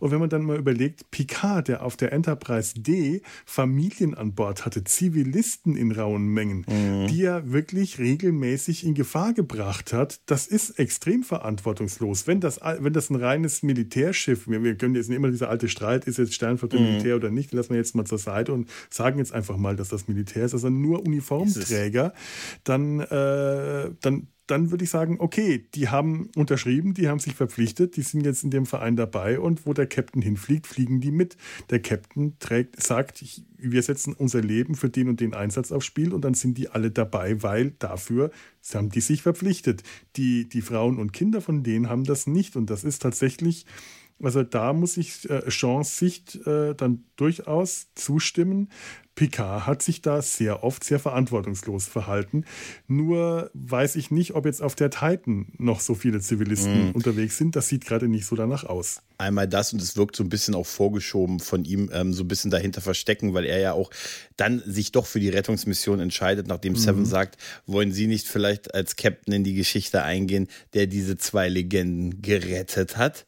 A: Und wenn man dann mal überlegt, Picard, der auf der Enterprise D Familien an Bord hatte, Zivilisten in rauen Mengen, mhm. die er wirklich regelmäßig in Gefahr gebracht hat, das ist extrem verantwortungslos. Wenn das, wenn das ein reines Militärschiff, wir, wir können jetzt immer dieser alte Streit, ist jetzt Sternflotte mhm. Militär oder nicht, lassen wir jetzt mal zur Seite und sagen jetzt einfach mal, dass das Militär ist, also nur Uniformträger, dann, äh, dann dann würde ich sagen, okay, die haben unterschrieben, die haben sich verpflichtet, die sind jetzt in dem Verein dabei und wo der Captain hinfliegt, fliegen die mit. Der Captain trägt, sagt, wir setzen unser Leben für den und den Einsatz aufs Spiel und dann sind die alle dabei, weil dafür haben die sich verpflichtet. Die, die Frauen und Kinder von denen haben das nicht und das ist tatsächlich also da muss ich äh, Jeans Sicht äh, dann durchaus zustimmen. Picard hat sich da sehr oft sehr verantwortungslos verhalten. Nur weiß ich nicht, ob jetzt auf der Titan noch so viele Zivilisten mhm. unterwegs sind. Das sieht gerade nicht so danach aus.
B: Einmal das und es wirkt so ein bisschen auch vorgeschoben von ihm, ähm, so ein bisschen dahinter verstecken, weil er ja auch dann sich doch für die Rettungsmission entscheidet, nachdem mhm. Seven sagt, wollen Sie nicht vielleicht als Captain in die Geschichte eingehen, der diese zwei Legenden gerettet hat?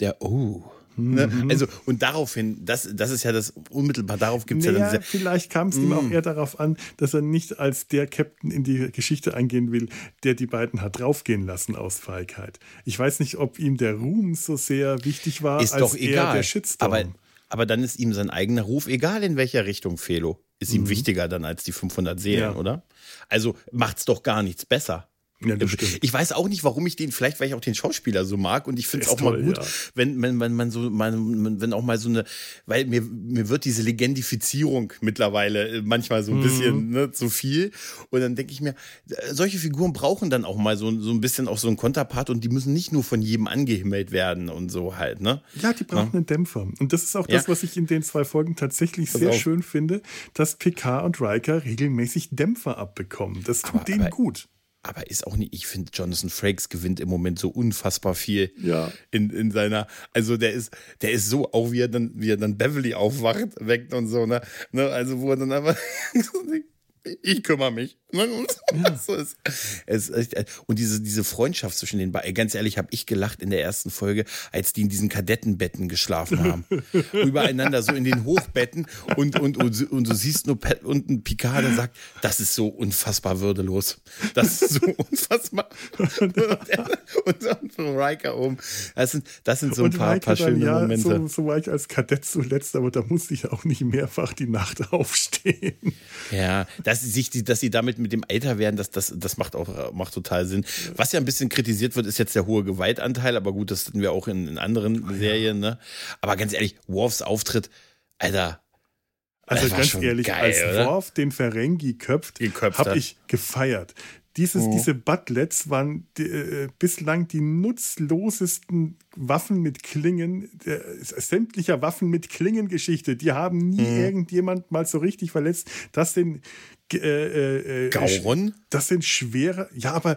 B: Der, oh, Ne? Mhm. Also, und daraufhin, das, das ist ja das unmittelbar, darauf gibt es naja, ja dann
A: diese. Vielleicht kam es ihm auch mhm. eher darauf an, dass er nicht als der Captain in die Geschichte eingehen will, der die beiden hat draufgehen lassen aus Feigheit. Ich weiß nicht, ob ihm der Ruhm so sehr wichtig war,
B: ist
A: als
B: doch egal.
A: der Shitstorm.
B: Aber, aber dann ist ihm sein eigener Ruf, egal in welcher Richtung, Felo, ist ihm mhm. wichtiger dann als die 500 Seelen, ja. oder? Also macht's doch gar nichts besser. Ja, ich weiß auch nicht, warum ich den, vielleicht weil ich auch den Schauspieler so mag und ich finde es auch toll, mal gut, ja. wenn, wenn, wenn man so, man, wenn auch mal so eine, weil mir, mir wird diese Legendifizierung mittlerweile äh, manchmal so ein mhm. bisschen ne, zu viel und dann denke ich mir, äh, solche Figuren brauchen dann auch mal so, so ein bisschen auch so einen Konterpart und die müssen nicht nur von jedem angehimmelt werden und so halt, ne?
A: Ja, die brauchen ja. einen Dämpfer und das ist auch das, was ich in den zwei Folgen tatsächlich Pass sehr auf. schön finde, dass Picard und Riker regelmäßig Dämpfer abbekommen. Das tut aber, denen aber, gut
B: aber ist auch nicht, ich finde, Jonathan Frakes gewinnt im Moment so unfassbar viel
A: ja.
B: in, in seiner, also der ist, der ist so, auch wie er dann, wie er dann Beverly aufwacht, weckt und so, ne, ne also wo er dann einfach ich kümmere mich. Ja. so ist, es, und diese, diese Freundschaft zwischen den beiden, ganz ehrlich, habe ich gelacht in der ersten Folge, als die in diesen Kadettenbetten geschlafen haben. Übereinander, so in den Hochbetten und, und, und, und du siehst nur unten Picard, der sagt, das ist so unfassbar würdelos. Das ist so unfassbar. und dann von Riker oben. Das sind, das sind so ein paar, paar schöne ja, Momente.
A: So, so war ich als Kadett zuletzt, aber da musste ich auch nicht mehrfach die Nacht aufstehen.
B: Ja, das dass sie sich, dass sie damit mit dem Älter werden, das, das, das macht auch macht total Sinn. Was ja ein bisschen kritisiert wird, ist jetzt der hohe Gewaltanteil, aber gut, das hatten wir auch in, in anderen oh, Serien, ne? Aber ganz ehrlich, Worfs Auftritt, Alter.
A: Also ganz ehrlich, geil, als? Worf den Ferengi köpft, habe ich gefeiert. Dieses, mhm. Diese Butlets waren die, äh, bislang die nutzlosesten Waffen mit Klingen, äh, sämtlicher Waffen mit Klingengeschichte. Die haben nie mhm. irgendjemand mal so richtig verletzt. Das sind äh,
B: äh, äh Gauron?
A: Das sind schwere. Ja, aber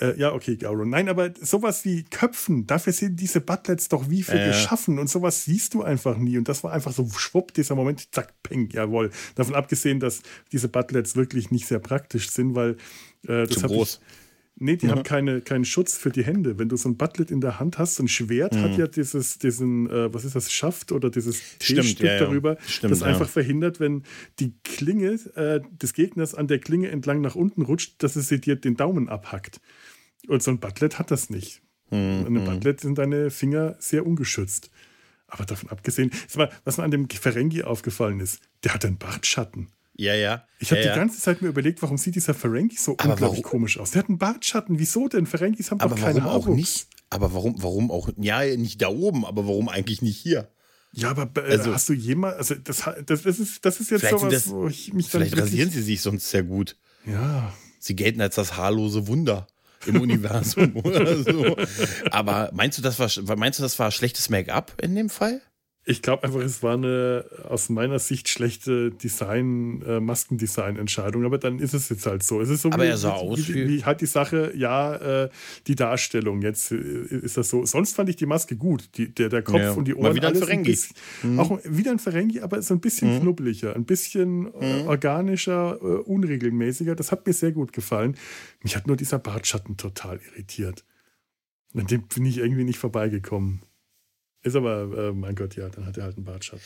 A: äh, ja, okay, Gauron. Nein, aber sowas wie Köpfen, dafür sind diese Butlets doch wie für geschaffen und sowas siehst du einfach nie. Und das war einfach so schwupp, dieser Moment, zack, peng, jawohl. Davon abgesehen, dass diese Butlets wirklich nicht sehr praktisch sind, weil
B: äh, Zu groß.
A: Ich, nee, die mhm. haben keine, keinen Schutz für die Hände. Wenn du so ein Butlet in der Hand hast, so ein Schwert mhm. hat ja dieses, diesen, äh, was ist das, Schaft oder dieses T-Stück ja, darüber, Stimmt, das ja. einfach verhindert, wenn die Klinge äh, des Gegners an der Klinge entlang nach unten rutscht, dass es dir den Daumen abhackt. Und so ein Butlet hat das nicht. Mhm. Und ein Butlet sind deine Finger sehr ungeschützt. Aber davon abgesehen, was mir an dem Ferengi aufgefallen ist, der hat einen Bartschatten.
B: Ja, ja.
A: Ich habe
B: ja,
A: die ganze Zeit mir überlegt, warum sieht dieser Ferengi so aber unglaublich warum? komisch aus? Der hat einen Bartschatten. Wieso denn? Ferengis haben aber doch keine
B: warum auch nicht? Aber warum, warum auch? Ja, nicht da oben, aber warum eigentlich nicht hier?
A: Ja, aber äh, also, hast du jemals, also das, das, das, ist, das ist jetzt sowas,
B: das, wo ich mich dann. Vielleicht rasieren sie sich sonst sehr gut.
A: Ja.
B: Sie gelten als das haarlose Wunder im Universum oder so. Aber meinst du, das war, meinst du, das war schlechtes Make-up in dem Fall?
A: Ich glaube einfach, es war eine aus meiner Sicht schlechte Design, äh, Maskendesign-Entscheidung, aber dann ist es jetzt halt so. Es ist so
B: aber wie, er sah aus
A: wie, wie, halt die Sache, ja, äh, die Darstellung. Jetzt äh, ist das so. Sonst fand ich die Maske gut. Die, der, der Kopf ja. und die Ohren. Mal
B: wieder ein Ferengi.
A: Mhm. Auch wieder ein Ferengi, aber so ein bisschen mhm. knubbeliger, ein bisschen äh, mhm. organischer, äh, unregelmäßiger. Das hat mir sehr gut gefallen. Mich hat nur dieser Bartschatten total irritiert. An dem bin ich irgendwie nicht vorbeigekommen. Ist aber, äh, mein Gott, ja, dann hat er halt einen Bartschatten.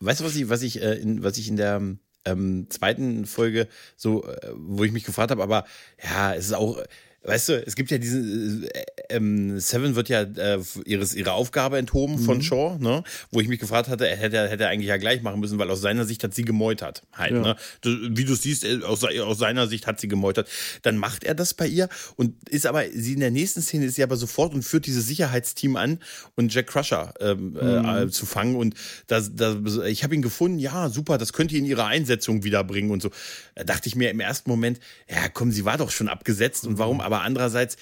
B: Weißt du, was ich, was ich, äh, in, was ich in der ähm, zweiten Folge so, äh, wo ich mich gefragt habe, aber ja, es ist auch, weißt du, es gibt ja diesen, äh, ähm, Seven wird ja äh, ihres, ihre Aufgabe enthoben mhm. von Shaw, ne? Wo ich mich gefragt hatte, er hätte, hätte er eigentlich ja gleich machen müssen, weil aus seiner Sicht hat sie gemeutert. Halt, ja. ne? Wie du siehst, äh, aus, aus seiner Sicht hat sie gemeutert. Dann macht er das bei ihr und ist aber, sie in der nächsten Szene ist sie aber sofort und führt dieses Sicherheitsteam an und Jack Crusher ähm, äh, mhm. äh, zu fangen. Und das, das, ich habe ihn gefunden, ja, super, das könnte ihn ihre Einsetzung wiederbringen und so. Da dachte ich mir im ersten Moment, ja, komm, sie war doch schon abgesetzt und warum, aber andererseits,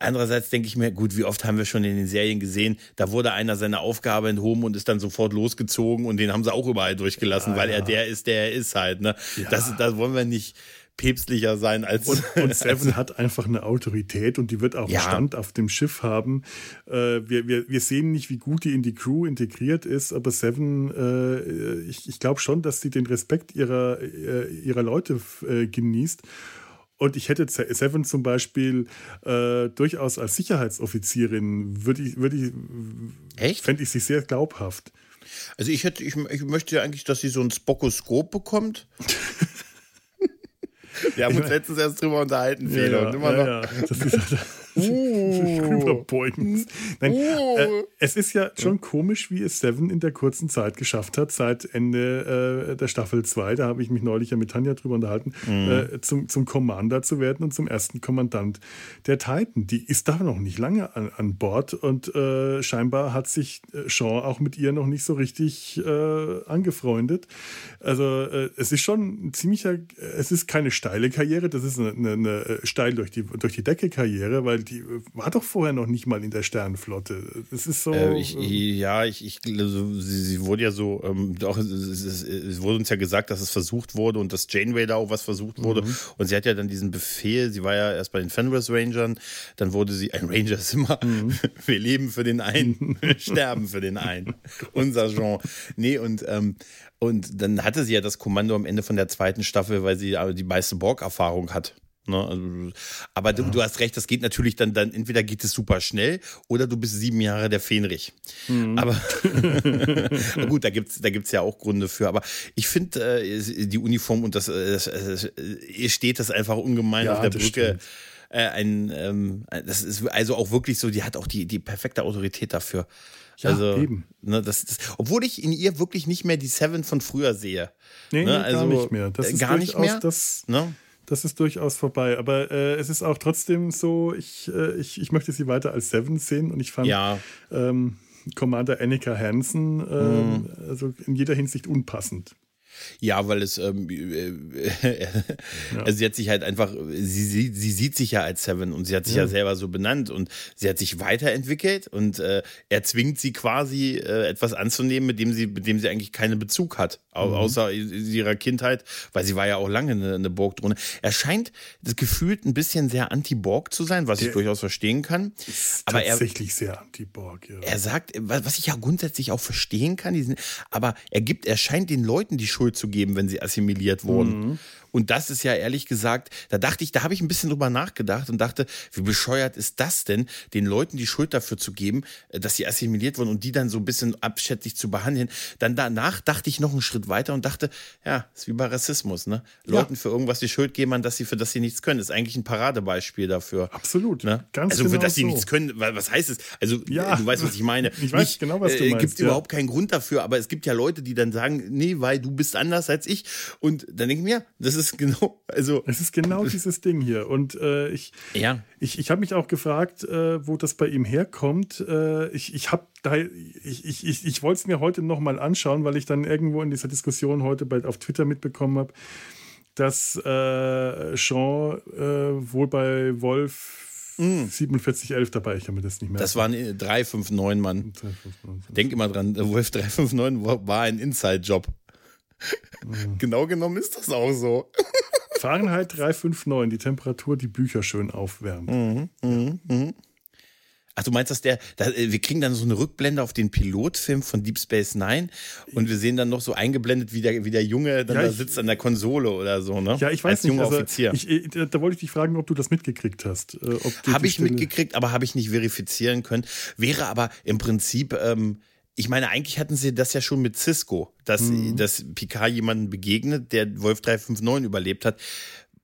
B: Andererseits denke ich mir, gut, wie oft haben wir schon in den Serien gesehen, da wurde einer seine Aufgabe enthoben und ist dann sofort losgezogen und den haben sie auch überall durchgelassen, ja, weil ja. er der ist, der er ist halt. Ne? Ja. Das, das wollen wir nicht päpstlicher sein als.
A: Und, und Seven hat einfach eine Autorität und die wird auch ja. Stand auf dem Schiff haben. Äh, wir, wir, wir sehen nicht, wie gut die in die Crew integriert ist, aber Seven, äh, ich, ich glaube schon, dass sie den Respekt ihrer, äh, ihrer Leute äh, genießt. Und ich hätte Seven zum Beispiel äh, durchaus als Sicherheitsoffizierin, würde ich, würde ich,
B: Echt?
A: fände ich sie sehr glaubhaft.
B: Also ich hätte, ich, ich möchte ja eigentlich, dass sie so ein Spokoskop bekommt. Wir haben uns letztens erst drüber unterhalten, Fehler. Ja, ja, ja. Das ist,
A: rüberbeugen muss. Nein, äh, es ist ja schon komisch, wie es Seven in der kurzen Zeit geschafft hat, seit Ende äh, der Staffel 2, da habe ich mich neulich ja mit Tanja drüber unterhalten, mhm. äh, zum, zum Commander zu werden und zum ersten Kommandant der Titan. Die ist da noch nicht lange an, an Bord und äh, scheinbar hat sich äh, Sean auch mit ihr noch nicht so richtig äh, angefreundet. Also es ist schon ein ziemlicher, es ist keine steile Karriere, das ist eine, eine, eine steil durch die, durch die Decke Karriere, weil die war doch vorher noch nicht mal in der Sternenflotte. Das ist so.
B: Äh, ich, ja, ich, ich sie, sie, wurde ja so, ähm, auch, es, es, es, wurde uns ja gesagt, dass es versucht wurde und dass Janeway da auch was versucht wurde. Mhm. Und sie hat ja dann diesen Befehl, sie war ja erst bei den Fenris Rangern, dann wurde sie, ein Ranger ist immer, mhm. wir leben für den einen, sterben für den einen. Unser Jean. Nee, und ähm, und dann hatte sie ja das Kommando am Ende von der zweiten Staffel, weil sie die meiste Borg-Erfahrung hat. Ne? Also, aber ja. du, du, hast recht, das geht natürlich dann, dann, entweder geht es super schnell oder du bist sieben Jahre der Fähnrich. Mhm. Aber gut, da gibt's da gibt's ja auch Gründe für. Aber ich finde äh, die Uniform und das, äh, äh, steht das einfach ungemein ja, auf der Brücke. Äh, ein, ähm, das ist also auch wirklich so, die hat auch die, die perfekte Autorität dafür. Ja, also, eben. Ne, das, das, obwohl ich in ihr wirklich nicht mehr die Seven von früher sehe.
A: Nee, ne, also, gar nicht mehr. Das ist gar nicht mehr. Das, ne? Das ist durchaus vorbei. Aber äh, es ist auch trotzdem so, ich, äh, ich, ich möchte sie weiter als Seven sehen und ich fand ja. ähm, Commander Annika Hansen äh, mhm. also in jeder Hinsicht unpassend.
B: Ja, weil es, ähm, äh, ja. also sie hat sich halt einfach, sie, sie, sie sieht sich ja als Seven und sie hat sich ja, ja selber so benannt und sie hat sich weiterentwickelt und äh, er zwingt sie quasi äh, etwas anzunehmen, mit dem sie, mit dem sie eigentlich keinen Bezug hat, mhm. außer ihrer Kindheit, weil sie war ja auch lange eine, eine Borg-Drohne. Er scheint das gefühlt ein bisschen sehr anti-Borg zu sein, was Der ich durchaus verstehen kann.
A: Ist aber tatsächlich er, sehr anti-Borg, ja.
B: Er sagt, was ich ja grundsätzlich auch verstehen kann, diesen, aber er gibt, er scheint den Leuten die Schuld Schuld zu geben, wenn sie assimiliert wurden. Mhm. Und das ist ja ehrlich gesagt, da dachte ich, da habe ich ein bisschen drüber nachgedacht und dachte, wie bescheuert ist das denn, den Leuten die Schuld dafür zu geben, äh, dass sie assimiliert wurden und die dann so ein bisschen abschätzig zu behandeln. Dann danach dachte ich noch einen Schritt weiter und dachte, ja, ist wie bei Rassismus, ne? Leuten ja. für irgendwas die Schuld geben, an dass sie für das sie nichts können, ist eigentlich ein Paradebeispiel dafür.
A: Absolut.
B: Ne? Ganz also für genau das sie so. nichts können, was heißt es? Also ja. du weißt, was ich meine.
A: Ich weiß Nicht, genau, was du äh, meinst.
B: Es gibt ja. überhaupt keinen Grund dafür, aber es gibt ja Leute, die dann sagen, nee, weil du bist anders als ich. Und dann denke ich mir, das ist genau, also.
A: Es ist genau dieses Ding hier. Und äh, ich, ja. ich, ich habe mich auch gefragt, äh, wo das bei ihm herkommt. Äh, ich ich habe da, ich, ich, ich, ich wollte es mir heute nochmal anschauen, weil ich dann irgendwo in dieser Diskussion heute bei, auf Twitter mitbekommen habe, dass äh, Sean äh, wohl bei Wolf 4711 dabei, ich kann mir das nicht mehr.
B: Das waren 359, Mann. 359. Denk immer dran, Wolf 359 war ein Inside-Job. Mhm. genau genommen ist das auch so.
A: Fahrenheit 359, die Temperatur, die Bücher schön aufwärmt. Mhm,
B: mhm, mhm. Ach, du meinst, dass der, da, äh, wir kriegen dann so eine Rückblende auf den Pilotfilm von Deep Space Nine und wir sehen dann noch so eingeblendet, wie der, wie der Junge dann ja, da sitzt an der Konsole oder so, ne?
A: Ja, ich weiß Als nicht. Junger also, Offizier. Ich, äh, da wollte ich dich fragen, ob du das mitgekriegt hast.
B: Äh, habe ich Stelle... mitgekriegt, aber habe ich nicht verifizieren können. Wäre aber im Prinzip, ähm, ich meine, eigentlich hatten sie das ja schon mit Cisco, dass, mhm. dass Picard jemanden begegnet, der Wolf 359 überlebt hat.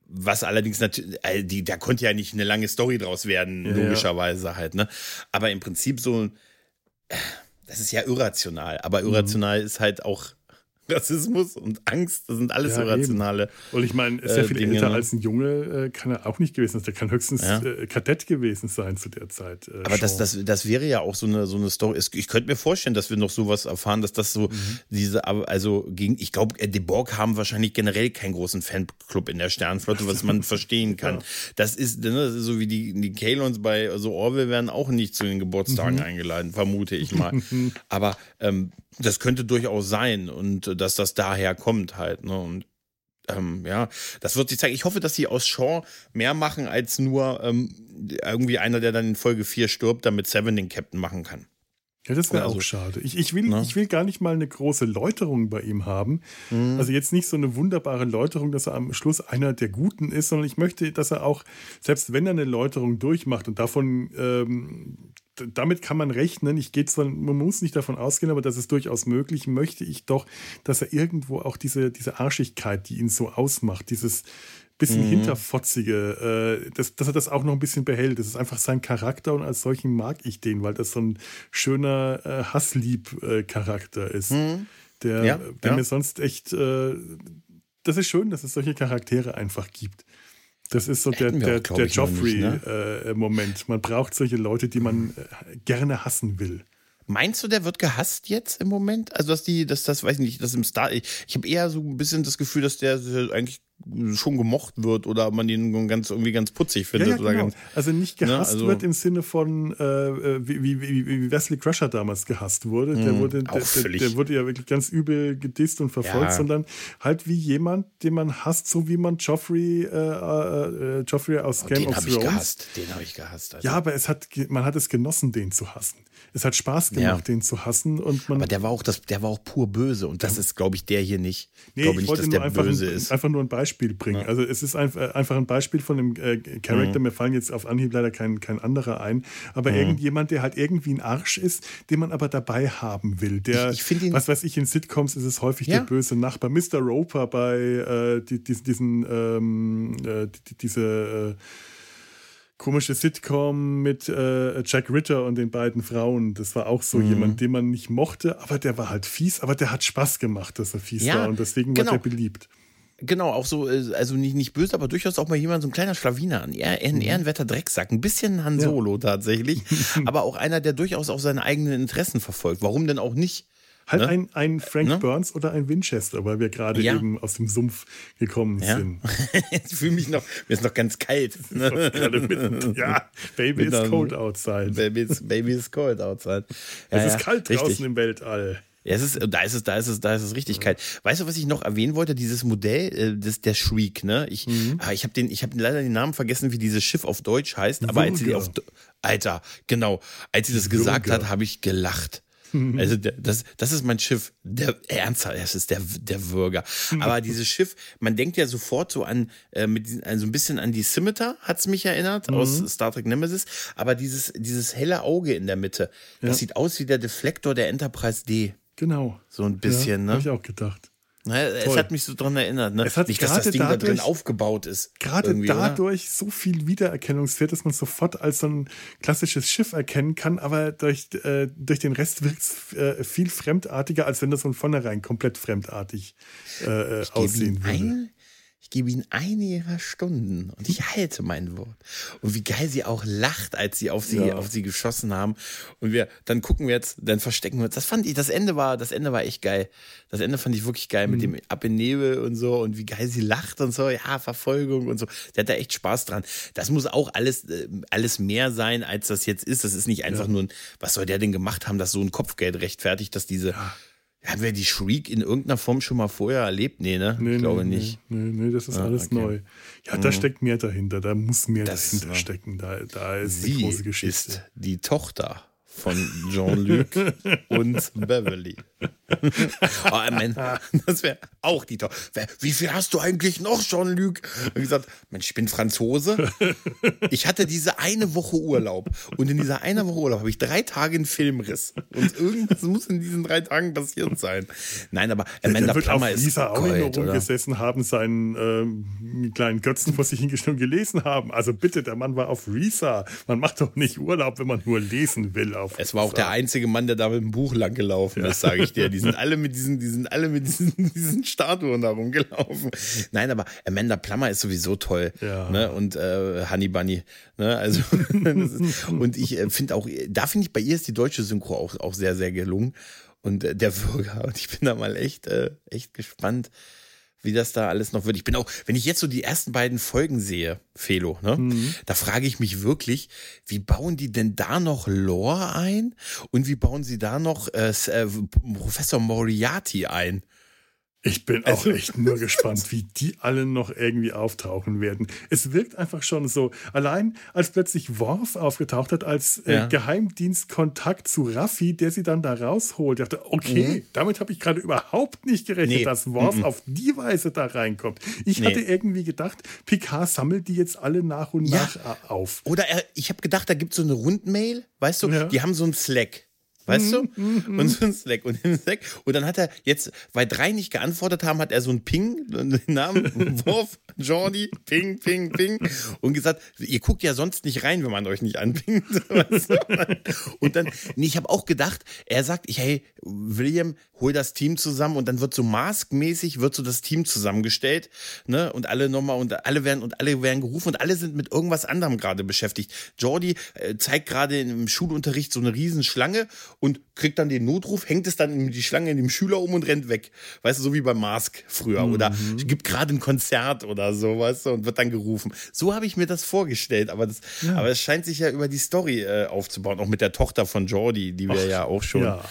B: Was allerdings natürlich, äh, die, da konnte ja nicht eine lange Story draus werden, ja, logischerweise ja. halt, ne? Aber im Prinzip so, äh, das ist ja irrational. Aber irrational mhm. ist halt auch Rassismus und Angst, das sind alles ja, irrationale. Eben.
A: Und ich meine, sehr viel Dinge, älter ne? als ein Junge äh, kann er auch nicht gewesen sein. Der kann höchstens ja. äh, Kadett gewesen sein zu der Zeit.
B: Äh, Aber das, das, das wäre ja auch so eine, so eine Story. Ich könnte mir vorstellen, dass wir noch sowas erfahren, dass das so mhm. diese, also gegen, ich glaube, die Borg haben wahrscheinlich generell keinen großen Fanclub in der Sternflotte, was man verstehen kann. Ja. Das ist ne, so wie die, die Kalons bei so also Orwell werden auch nicht zu den Geburtstagen mhm. eingeladen, vermute ich mal. Aber ähm, das könnte durchaus sein und dass das daher kommt halt. Ne? Und ähm, ja, das wird sich zeigen. Ich hoffe, dass sie aus Shaw mehr machen als nur ähm, irgendwie einer, der dann in Folge 4 stirbt, damit Seven den Captain machen kann.
A: Ja, das wäre also, auch schade. Ich, ich, will, ne? ich will gar nicht mal eine große Läuterung bei ihm haben. Mhm. Also jetzt nicht so eine wunderbare Läuterung, dass er am Schluss einer der Guten ist, sondern ich möchte, dass er auch, selbst wenn er eine Läuterung durchmacht und davon ähm, damit kann man rechnen. Ich gehe zwar, man muss nicht davon ausgehen, aber das ist durchaus möglich, möchte ich doch, dass er irgendwo auch diese, diese Arschigkeit, die ihn so ausmacht, dieses, bisschen mhm. hinterfotzige, äh, dass, dass er das auch noch ein bisschen behält. Das ist einfach sein Charakter und als solchen mag ich den, weil das so ein schöner äh, Hasslieb-Charakter ist. Mhm. Der, ja, der ja. mir sonst echt, äh, das ist schön, dass es solche Charaktere einfach gibt. Das ist so der, der, auch, der Joffrey-Moment. Ne? Äh, man braucht solche Leute, die man äh, gerne hassen will.
B: Meinst du, der wird gehasst jetzt im Moment? Also, dass die, dass das, weiß ich nicht, dass im Star, ich, ich habe eher so ein bisschen das Gefühl, dass der eigentlich schon gemocht wird oder man ihn ganz irgendwie ganz putzig findet. Ja, ja, genau. ganz,
A: also nicht ne, gehasst ne? also, wird im Sinne von äh, äh wie, wie, wie, Wesley Crusher damals gehasst wurde. Der, mhm, wurde der, der, der, wurde ja wirklich ganz übel gedisst und verfolgt, ja. sondern halt wie jemand, den man hasst, so wie man Joffrey, äh, äh, äh Joffrey aus oh, Game of Thrones.
B: Den habe ich gehasst. Den habe ich gehasst.
A: Also. Ja, aber es hat, man hat es genossen, den zu hassen. Es hat Spaß gemacht, den zu hassen und man.
B: Aber der war auch das, der war auch pur böse und das ist, glaube ich, der hier nicht.
A: Nee, ich glaube nicht, dass der böse
B: ein, ist.
A: Einfach nur ein Beispiel bringen. Also es ist ein, einfach ein Beispiel von einem äh, Charakter. Mhm. Mir fallen jetzt auf Anhieb leider kein, kein anderer ein. Aber mhm. irgendjemand, der halt irgendwie ein Arsch ist, den man aber dabei haben will. Der, ich, ich ihn, was weiß ich, in Sitcoms ist es häufig ja. der böse Nachbar. Mr. Roper bei äh, die, die, diesen, ähm, äh, die, diese äh, komische Sitcom mit äh, Jack Ritter und den beiden Frauen. Das war auch so mhm. jemand, den man nicht mochte, aber der war halt fies, aber der hat Spaß gemacht, dass er fies ja, war und deswegen genau. war der beliebt.
B: Genau, auch so, äh, also nicht, nicht böse, aber durchaus auch mal jemand, so ein kleiner Schlawiner, ein, ein mhm. ehrenwerter Drecksack, ein bisschen Han Solo ja. tatsächlich, aber auch einer, der durchaus auch seine eigenen Interessen verfolgt. Warum denn auch nicht?
A: Halt ne? ein, ein Frank ne? Burns oder ein Winchester, weil wir gerade ja. eben aus dem Sumpf gekommen ja. sind.
B: ich fühle mich noch, mir ist noch ganz kalt. Ne?
A: Mit, ja, Baby is cold outside.
B: Baby is, baby is cold outside.
A: Ja, es ist kalt draußen richtig. im Weltall.
B: Ja, es ist, da ist es, da ist es, da ist es richtig kalt. Weißt du, was ich noch erwähnen wollte? Dieses Modell, äh, das, der Shriek, ne? Ich, mhm. ah, ich habe den, ich habe leider den Namen vergessen, wie dieses Schiff auf Deutsch heißt. Aber als sie auf, Alter, genau, als sie das gesagt hat, habe ich gelacht. Mhm. Also der, das, das ist mein Schiff. Der ernsthaft, das ist der, der Würger. Mhm. Aber dieses Schiff, man denkt ja sofort so an, äh, mit, also ein bisschen an die Scimitar, hat's mich erinnert, mhm. aus Star Trek Nemesis. Aber dieses, dieses helle Auge in der Mitte, ja. das sieht aus wie der Deflektor der Enterprise D.
A: Genau.
B: So ein bisschen, ja, ne?
A: Habe ich auch gedacht.
B: Naja, es hat mich so dran erinnert, ne?
A: Es hat
B: Nicht, dass das Ding dadurch, da drin aufgebaut ist.
A: Gerade dadurch oder? so viel Wiedererkennungswert, dass man sofort als so ein klassisches Schiff erkennen kann, aber durch, äh, durch den Rest wirkt es äh, viel fremdartiger, als wenn das von vornherein komplett fremdartig äh, äh aussehen würde.
B: Ich gebe ihnen eine ihrer Stunden und ich halte mein Wort. Und wie geil sie auch lacht, als sie auf sie, ja. auf sie geschossen haben. Und wir, dann gucken wir jetzt, dann verstecken wir uns. Das fand ich, das Ende war, das Ende war echt geil. Das Ende fand ich wirklich geil mhm. mit dem Ab in Nebel und so und wie geil sie lacht und so. Ja, Verfolgung und so. Der hat da echt Spaß dran. Das muss auch alles, äh, alles mehr sein, als das jetzt ist. Das ist nicht einfach ja. nur ein, was soll der denn gemacht haben, dass so ein Kopfgeld rechtfertigt, dass diese, ja haben wir die Shriek in irgendeiner Form schon mal vorher erlebt? Nee, ne? Nee, ich glaube
A: nee,
B: nicht.
A: Nee, nee, das ist ah, alles okay. neu. Ja, da mhm. steckt mehr dahinter. Da muss mehr das dahinter stecken. Da, da ist eine große Geschichte.
B: ist die Tochter von Jean-Luc und Beverly. oh, man, das wäre auch die Tochter. Wie viel hast du eigentlich noch, Jean-Luc? Und gesagt, Mensch, ich bin Franzose. Ich hatte diese eine Woche Urlaub. Und in dieser eine Woche Urlaub habe ich drei Tage einen Filmriss. Und irgendwas muss in diesen drei Tagen passiert sein. Nein, aber
A: Amanda der wird Plummer auf Lisa ist auch Gold, nur rumgesessen haben, seinen ähm, kleinen Götzen vor sich hingestellt und gelesen haben. Also bitte, der Mann war auf Risa. Man macht doch nicht Urlaub, wenn man nur lesen will auf
B: Es war auch der einzige Mann, der da mit dem Buch lang gelaufen ja. ist, sage ich dir. Die sind alle mit diesen, die sind alle mit diesen, diesen Statuen da rumgelaufen. Nein, aber Amanda Plummer ist sowieso toll. Ja. Ne? Und äh, Honey Bunny. Ne? Also, ist, und ich äh, finde auch, da finde ich, bei ihr ist die deutsche Synchro auch, auch sehr, sehr gelungen. Und äh, der Bürger. Und ich bin da mal echt, äh, echt gespannt wie das da alles noch wird. Ich bin auch, wenn ich jetzt so die ersten beiden Folgen sehe, Felo, ne, mhm. da frage ich mich wirklich, wie bauen die denn da noch Lore ein und wie bauen sie da noch äh, äh Professor Moriarty ein?
A: Ich bin auch also, echt nur gespannt, wie die alle noch irgendwie auftauchen werden. Es wirkt einfach schon so. Allein als plötzlich Worf aufgetaucht hat als äh, ja. Geheimdienstkontakt zu Raffi, der sie dann da rausholt. Ich dachte, okay, mhm. damit habe ich gerade überhaupt nicht gerechnet, nee. dass Worf mhm. auf die Weise da reinkommt. Ich nee. hatte irgendwie gedacht, Picard sammelt die jetzt alle nach und ja. nach auf.
B: Oder er, ich habe gedacht, da gibt es so eine Rundmail, weißt du, ja. die haben so ein Slack. Weißt du? Und so ein Slack. Und, Slack. und dann hat er jetzt, weil drei nicht geantwortet haben, hat er so einen Ping, den Namen, Wurf, Jordi, Ping, Ping, Ping. Und gesagt, ihr guckt ja sonst nicht rein, wenn man euch nicht anpingt. und dann, nee, ich habe auch gedacht, er sagt, hey, William, hol das Team zusammen und dann wird so maskmäßig wird so das Team zusammengestellt, ne? Und alle nochmal und alle werden und alle werden gerufen und alle sind mit irgendwas anderem gerade beschäftigt. Jordi äh, zeigt gerade im Schulunterricht so eine Riesenschlange und kriegt dann den Notruf, hängt es dann in die Schlange in dem Schüler um und rennt weg. Weißt du, so wie bei Mask früher. Mhm. Oder gibt gerade ein Konzert oder so, weißt du, und wird dann gerufen. So habe ich mir das vorgestellt, aber das, ja. aber es scheint sich ja über die Story äh, aufzubauen, auch mit der Tochter von Jordi, die wir Ach, ja auch schon ja.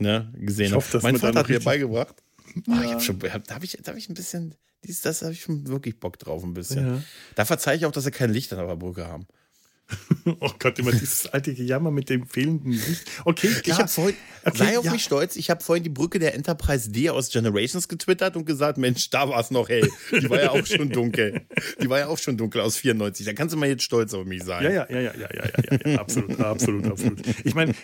B: Ne, gesehen haben. Mein Vater hat mir beigebracht. Ja. Oh, ich hab schon, hab, da habe ich, hab ich ein bisschen, dies, das habe ich schon wirklich Bock drauf, ein bisschen. Da verzeihe ich auch, dass sie kein Licht an der Brücke haben.
A: oh Gott, immer dieses alte Gejammer mit dem fehlenden Licht. Okay, klar.
B: Ich habe vorhin, okay, sei auf ja. mich stolz, ich habe vorhin die Brücke der Enterprise D aus Generations getwittert und gesagt, Mensch, da war es noch hell. Die war ja auch schon dunkel. Die war ja auch schon dunkel aus 94. Da kannst du mal jetzt stolz auf mich sein.
A: Ja, ja, ja, ja, ja, ja, ja, ja absolut, absolut, absolut. Ich meine,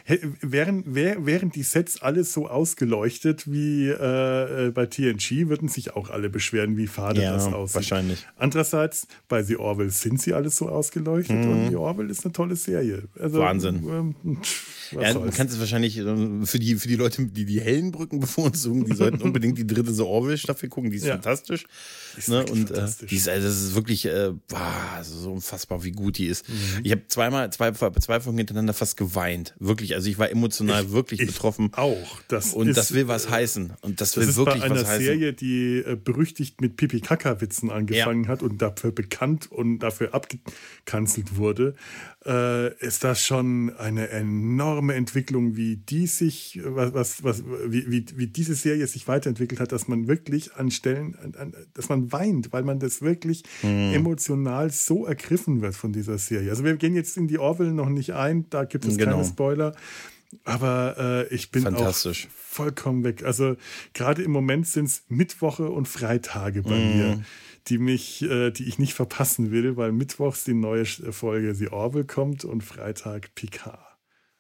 A: wären, wären die Sets alles so ausgeleuchtet wie äh, bei TNG, würden sich auch alle beschweren, wie fade ja, das aussieht.
B: wahrscheinlich.
A: Andererseits, bei The Orville sind sie alles so ausgeleuchtet mhm. und The Orville Marvel ist eine tolle Serie.
B: Also, Wahnsinn. Ähm, ja, du kannst es wahrscheinlich ähm, für die, für die Leute, die die hellen Brücken bevorzugen, die sollten unbedingt die dritte The Orville-Staffel gucken. Die ist ja. fantastisch. Die ist ne? Und äh, die ist, also, das ist wirklich äh, boah, so unfassbar, wie gut die ist. Mhm. Ich habe zweimal, zwei, zwei Folgen hintereinander fast geweint. Wirklich. Also ich war emotional ich, wirklich ich betroffen.
A: Auch.
B: Das und ist, das will was äh, heißen. Und das, das will wirklich was heißen. Das ist
A: eine Serie, die äh, berüchtigt mit Pipi-Kaka-Witzen angefangen ja. hat und dafür bekannt und dafür abgekanzelt wurde äh, ist das schon eine enorme Entwicklung, wie die sich, was, was, wie, wie, wie diese Serie sich weiterentwickelt hat, dass man wirklich an Stellen, an, dass man weint, weil man das wirklich mhm. emotional so ergriffen wird von dieser Serie. Also wir gehen jetzt in die Orville noch nicht ein, da gibt es genau. keine Spoiler. Aber äh, ich bin auch vollkommen weg. Also gerade im Moment sind es Mittwoche und Freitage bei mm. mir die mich, äh, die ich nicht verpassen will, weil mittwochs die neue Folge The Orville kommt und Freitag Picard.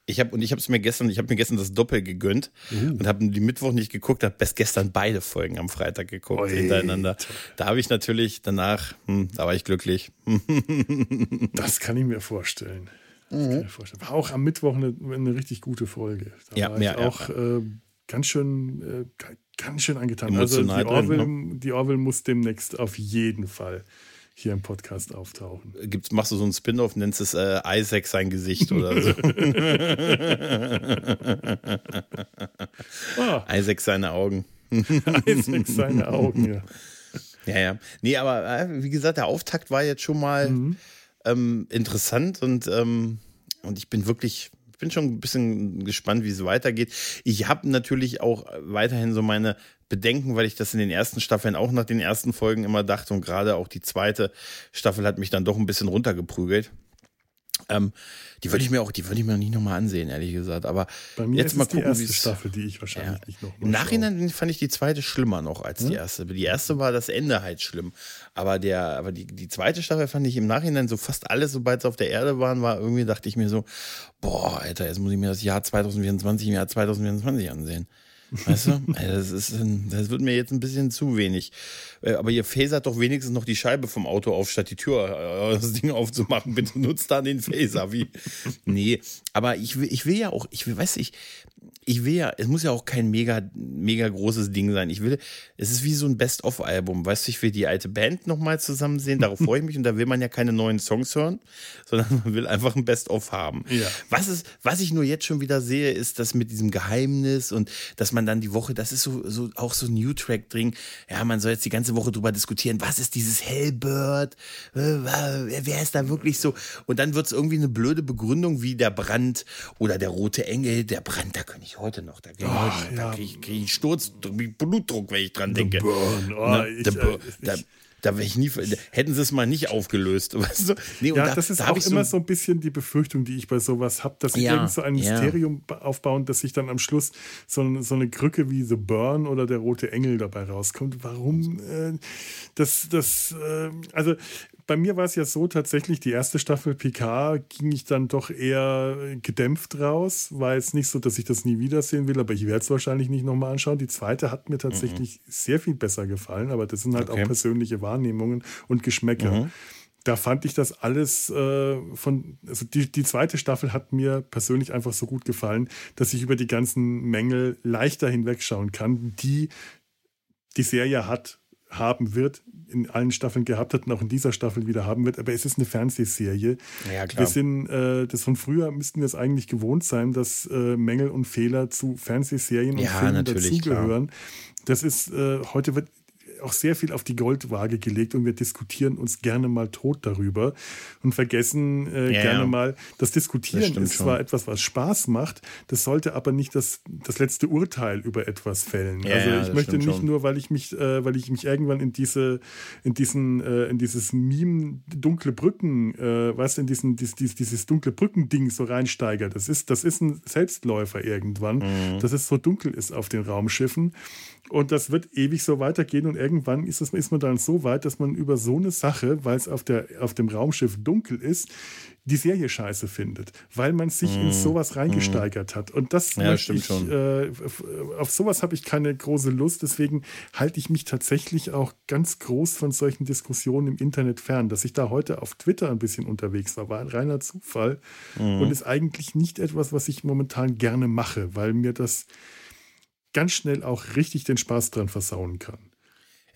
B: Ich habe und ich habe es mir gestern, ich habe mir gestern das Doppel gegönnt uh. und habe die Mittwoch nicht geguckt, habe bis gestern beide Folgen am Freitag geguckt Oi, hintereinander. Da habe ich natürlich danach, hm, da war ich glücklich.
A: das kann ich mir vorstellen. Mhm. War auch am Mittwoch eine, eine richtig gute Folge. Da
B: ja,
A: war
B: ja,
A: ich auch ja. Äh, ganz schön, äh, ganz schön angetan. Emotional also die Orville, ne? die Orville muss demnächst auf jeden Fall hier im Podcast auftauchen.
B: Gibt's, machst du so ein Spin-off, nennst es äh, Isaac sein Gesicht oder so. oh. Isaac seine Augen.
A: Isaac seine Augen, ja.
B: Ja, ja. Nee, aber äh, wie gesagt, der Auftakt war jetzt schon mal mhm. ähm, interessant und, ähm, und ich bin wirklich ich bin schon ein bisschen gespannt, wie es weitergeht. Ich habe natürlich auch weiterhin so meine Bedenken, weil ich das in den ersten Staffeln auch nach den ersten Folgen immer dachte und gerade auch die zweite Staffel hat mich dann doch ein bisschen runtergeprügelt. Ähm, die würde ich mir auch, die würde ich mir nicht nochmal ansehen, ehrlich gesagt. Aber
A: Bei mir jetzt ist mal gucken, die erste Staffel, die ich wahrscheinlich ja, nicht noch
B: Im Nachhinein schaue. fand ich die zweite schlimmer noch als hm? die erste. Die erste war das Ende halt schlimm. Aber der, aber die, die zweite Staffel fand ich im Nachhinein so fast alles, sobald es auf der Erde waren, war irgendwie, dachte ich mir so, boah, Alter, jetzt muss ich mir das Jahr 2024 im Jahr 2024 ansehen. Weißt du? Das, ist, das wird mir jetzt ein bisschen zu wenig. Äh, aber ihr phasert doch wenigstens noch die Scheibe vom Auto auf, statt die Tür, äh, das Ding aufzumachen. Bitte nutzt da den Phaser. Wie? Nee, aber ich will, ich will ja auch, ich will, weiß ich, ich will ja, es muss ja auch kein mega, mega großes Ding sein. Ich will, es ist wie so ein Best-of-Album. Weißt du, ich will die alte Band nochmal zusammen sehen, darauf freue ich mich und da will man ja keine neuen Songs hören, sondern man will einfach ein Best-of haben.
A: Ja.
B: Was, ist, was ich nur jetzt schon wieder sehe, ist das mit diesem Geheimnis und dass man dann die Woche, das ist so, so auch so ein New-Track-Ding. Ja, man soll jetzt die ganze Woche drüber diskutieren, was ist dieses Hellbird? Äh, wer ist da wirklich so? Und dann wird es irgendwie eine blöde Begründung wie der Brand oder der rote Engel. Der Brand, da kann ich heute noch. Da, kriege ich, ja. krieg ich, krieg ich Sturz, Blutdruck, wenn ich dran denke. Burn. Oh, Na, ich, ich, äh, da, da wäre ich nie, hätten sie es mal nicht aufgelöst, weißt du?
A: Nee, ja, da, das ist da auch immer so, so ein bisschen die Befürchtung, die ich bei sowas habe, dass sie ja, irgend so ein Mysterium ja. aufbauen, dass sich dann am Schluss so, so, eine Krücke wie The Burn oder der Rote Engel dabei rauskommt. Warum? Äh, das, das, äh, also bei mir war es ja so tatsächlich, die erste Staffel PK ging ich dann doch eher gedämpft raus. War jetzt nicht so, dass ich das nie wiedersehen will, aber ich werde es wahrscheinlich nicht nochmal anschauen. Die zweite hat mir tatsächlich mhm. sehr viel besser gefallen, aber das sind halt okay. auch persönliche Wahrnehmungen und Geschmäcker. Mhm da fand ich das alles äh, von, also die, die zweite Staffel hat mir persönlich einfach so gut gefallen, dass ich über die ganzen Mängel leichter hinwegschauen kann, die die Serie hat, haben wird, in allen Staffeln gehabt hat und auch in dieser Staffel wieder haben wird. Aber es ist eine Fernsehserie.
B: Ja,
A: klar. Wir sind, äh, das von früher müssten wir es eigentlich gewohnt sein, dass äh, Mängel und Fehler zu Fernsehserien und ja, Filmen dazugehören. Das ist, äh, heute wird auch sehr viel auf die Goldwaage gelegt und wir diskutieren uns gerne mal tot darüber und vergessen äh, ja, gerne ja. mal, das Diskutieren das ist zwar schon. etwas, was Spaß macht, das sollte aber nicht das, das letzte Urteil über etwas fällen. Ja, also ich möchte nicht schon. nur, weil ich mich, äh, weil ich mich irgendwann in diese, in diesen, äh, in dieses Meme dunkle Brücken, äh, du, in diesen, dieses, dieses dunkle Brücken-Ding so reinsteigert. Das ist, das ist ein Selbstläufer irgendwann, mhm. dass es so dunkel ist auf den Raumschiffen. Und das wird ewig so weitergehen und irgendwann ist, das, ist man dann so weit, dass man über so eine Sache, weil es auf, auf dem Raumschiff dunkel ist, die Serie scheiße findet, weil man sich mm. in mhm. sowas mhm. reingesteigert mm. hat. Und das
B: ja, möchte ich,
A: äh, auf sowas habe ich keine große Lust, deswegen halte ich mich tatsächlich auch ganz groß von solchen Diskussionen im Internet fern. Dass ich da heute auf Twitter ein bisschen unterwegs war, war ein reiner Zufall mm. und ist eigentlich nicht etwas, was ich momentan gerne mache, weil mir das ganz schnell auch richtig den Spaß dran versauen kann.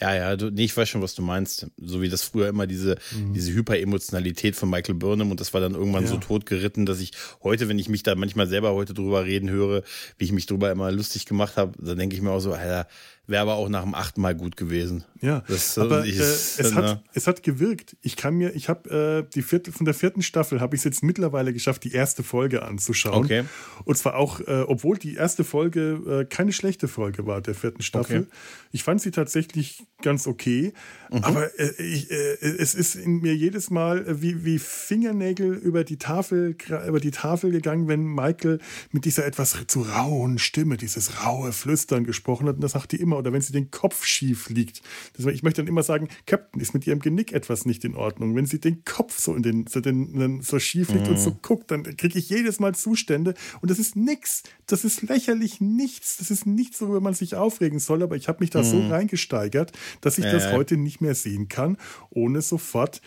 B: Ja, ja, du, nee, ich weiß schon, was du meinst. So wie das früher immer diese, mhm. diese Hyperemotionalität von Michael Burnham und das war dann irgendwann ja. so totgeritten, dass ich heute, wenn ich mich da manchmal selber heute drüber reden höre, wie ich mich drüber immer lustig gemacht habe, dann denke ich mir auch so, Alter, wäre aber auch nach dem achten Mal gut gewesen.
A: Ja, das, aber ich, äh, es, hat, es hat gewirkt. Ich kann mir, ich habe äh, die vierte, von der vierten Staffel habe ich es jetzt mittlerweile geschafft, die erste Folge anzuschauen.
B: Okay.
A: Und zwar auch, äh, obwohl die erste Folge äh, keine schlechte Folge war, der vierten Staffel. Okay. Ich fand sie tatsächlich ganz okay. Mhm. Aber äh, ich, äh, es ist in mir jedes Mal wie, wie Fingernägel über die Tafel, über die Tafel gegangen, wenn Michael mit dieser etwas zu rauen Stimme, dieses raue Flüstern gesprochen hat. Und das sagt die immer oder wenn sie den Kopf schief liegt. Deswegen, ich möchte dann immer sagen, Captain, ist mit ihrem Genick etwas nicht in Ordnung. Wenn sie den Kopf so in den, so, den, so schief liegt mhm. und so guckt, dann kriege ich jedes Mal Zustände und das ist nichts. Das ist lächerlich nichts. Das ist nichts, worüber man sich aufregen soll, aber ich habe mich da mhm. so reingesteigert, dass ich äh. das heute nicht mehr sehen kann, ohne sofort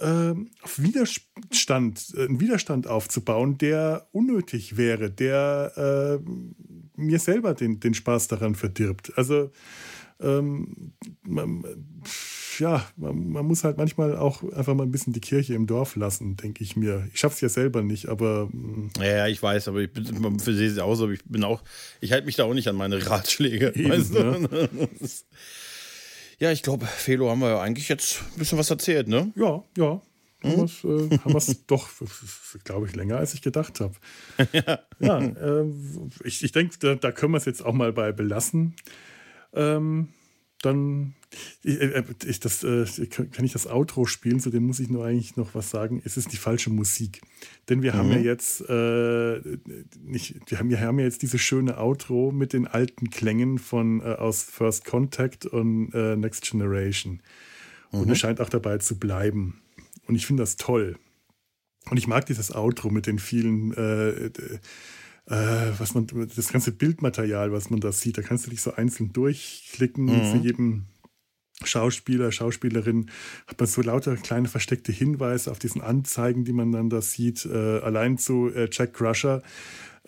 A: ähm, auf Widerstand, äh, einen Widerstand aufzubauen, der unnötig wäre, der äh, mir selber den, den Spaß daran verdirbt. Also ähm, man, ja, man, man, muss halt manchmal auch einfach mal ein bisschen die Kirche im Dorf lassen, denke ich mir. Ich schaffe es ja selber nicht, aber.
B: Mm. Ja, ja, ich weiß, aber ich bin für sie auch so, ich bin auch, ich halte mich da auch nicht an meine Ratschläge. Eben, weißt du? ne? ja, ich glaube, Felo haben wir ja eigentlich jetzt ein bisschen was erzählt, ne?
A: Ja, ja. Haben hm? wir es äh, doch, glaube ich, länger als ich gedacht habe. ja, ja äh, ich, ich denke, da, da, können wir es jetzt auch mal bei belassen. Ähm, dann ich, äh, ich, das, äh, kann ich das Outro spielen, zu dem muss ich nur eigentlich noch was sagen. Es ist die falsche Musik. Denn wir mhm. haben ja jetzt äh, nicht, wir haben, wir haben ja jetzt diese schöne Outro mit den alten Klängen von äh, aus First Contact und äh, Next Generation. Und mhm. es scheint auch dabei zu bleiben. Und ich finde das toll. Und ich mag dieses Outro mit den vielen, äh, äh, was man, das ganze Bildmaterial, was man da sieht. Da kannst du dich so einzeln durchklicken. Mhm. Für jeden Schauspieler, Schauspielerin hat man so lauter kleine versteckte Hinweise auf diesen Anzeigen, die man dann da sieht. Äh, allein zu äh, Jack Crusher,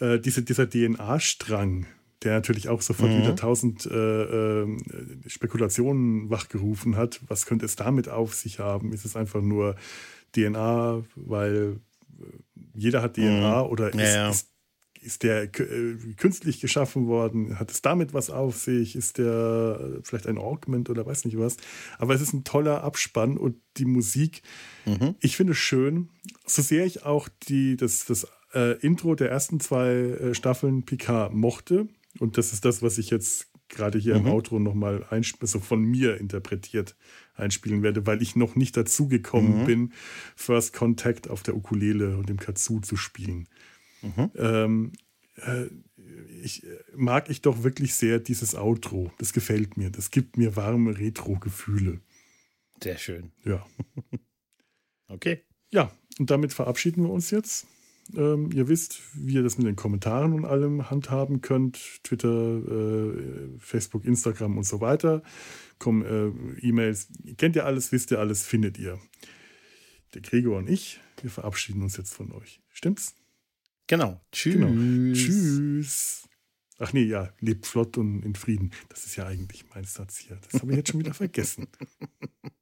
A: äh, diese, dieser DNA-Strang, der natürlich auch sofort mhm. wieder tausend äh, äh, Spekulationen wachgerufen hat. Was könnte es damit auf sich haben? Ist es einfach nur DNA, weil äh, jeder hat DNA mhm. oder ist, ja, ja. ist, ist der äh, künstlich geschaffen worden? Hat es damit was auf sich? Ist der äh, vielleicht ein Augment oder weiß nicht was? Aber es ist ein toller Abspann und die Musik, mhm. ich finde es schön. So sehr ich auch die, das, das äh, Intro der ersten zwei äh, Staffeln Picard mochte, und das ist das, was ich jetzt gerade hier mhm. im Outro nochmal also von mir interpretiert einspielen werde, weil ich noch nicht dazu gekommen mhm. bin, First Contact auf der Ukulele und dem Kazoo zu spielen. Mhm. Ähm, äh, ich, mag ich doch wirklich sehr dieses Outro. Das gefällt mir. Das gibt mir warme Retro-Gefühle.
B: Sehr schön.
A: Ja.
B: Okay.
A: Ja, und damit verabschieden wir uns jetzt. Ähm, ihr wisst, wie ihr das mit den Kommentaren und allem handhaben könnt. Twitter, äh, Facebook, Instagram und so weiter. Komm, äh, E-Mails, kennt ihr alles, wisst ihr alles, findet ihr. Der Gregor und ich, wir verabschieden uns jetzt von euch. Stimmt's?
B: Genau. Tschüss. Genau.
A: Tschüss. Ach nee, ja, lebt flott und in Frieden. Das ist ja eigentlich mein Satz hier. Das habe ich jetzt schon wieder vergessen.